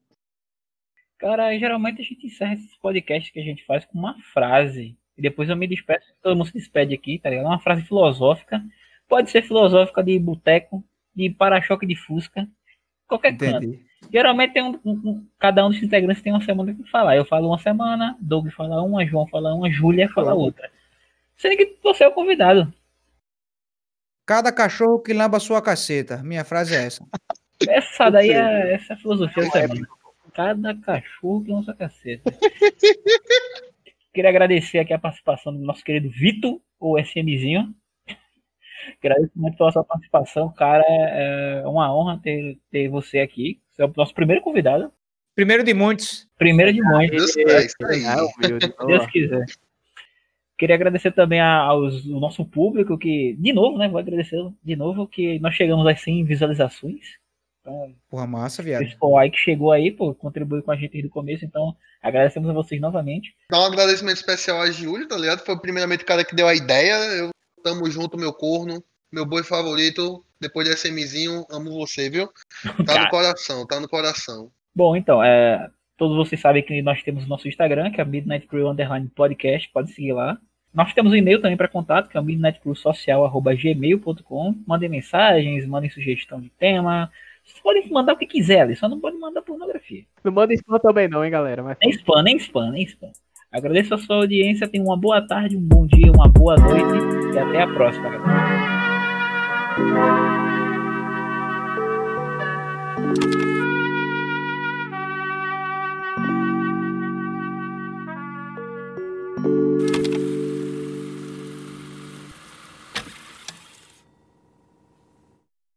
Cara, geralmente a gente encerra esses podcasts que a gente faz com uma frase. E depois eu me despeço, todo mundo se despede aqui, tá ligado? Uma frase filosófica. Pode ser filosófica de boteco, de para-choque de fusca, qualquer canto. Geralmente tem um, um- um- cada um dos integrantes tem uma semana que falar. Eu falo uma semana, Doug fala uma, João fala uma, Júlia fala outra. Sendo que você é o convidado. Cada cachorro que lamba sua caceta. Minha frase é essa. Essa daí é, essa é a filosofia da semana. Cada cachorro que lança caceta. <laughs> Queria agradecer aqui a participação do nosso querido Vitor, ou SMzinho. Agradeço muito pela sua participação, cara. É uma honra ter, ter você aqui. É o nosso primeiro convidado. Primeiro de muitos. Primeiro de muitos. Deus é isso aí. Se Deus quiser. Queria agradecer também a- aos, ao nosso público que, de novo, né? Vou agradecer de novo que nós chegamos às 100 visualizações. Então, Porra, massa, o viado. pessoal aí que chegou aí, pô, contribuiu com a gente desde o começo. Então, agradecemos a vocês novamente. Dá um agradecimento especial a Júlio, tá ligado? Foi primeiramente o cara que deu a ideia. Eu tamo junto, meu corno, meu boi favorito. Depois de SMzinho, amo você, viu? <laughs> Tá no coração, tá no coração. Bom, então, é, todos vocês sabem que nós temos o nosso Instagram, que é Midnight Crew Underline Podcast, pode seguir lá. Nós temos um e-mail também para contato, que é o midnightcrewsocial.gmail.com. Mandem mensagens, mandem sugestão de tema. Vocês podem mandar o que quiser ali, só não pode mandar pornografia. Não manda spam também não, hein, galera. Mas Nem spam, nem spam, nem spam. Agradeço a sua audiência, tenham uma boa tarde, um bom dia, uma boa noite e até a próxima, galera. thank you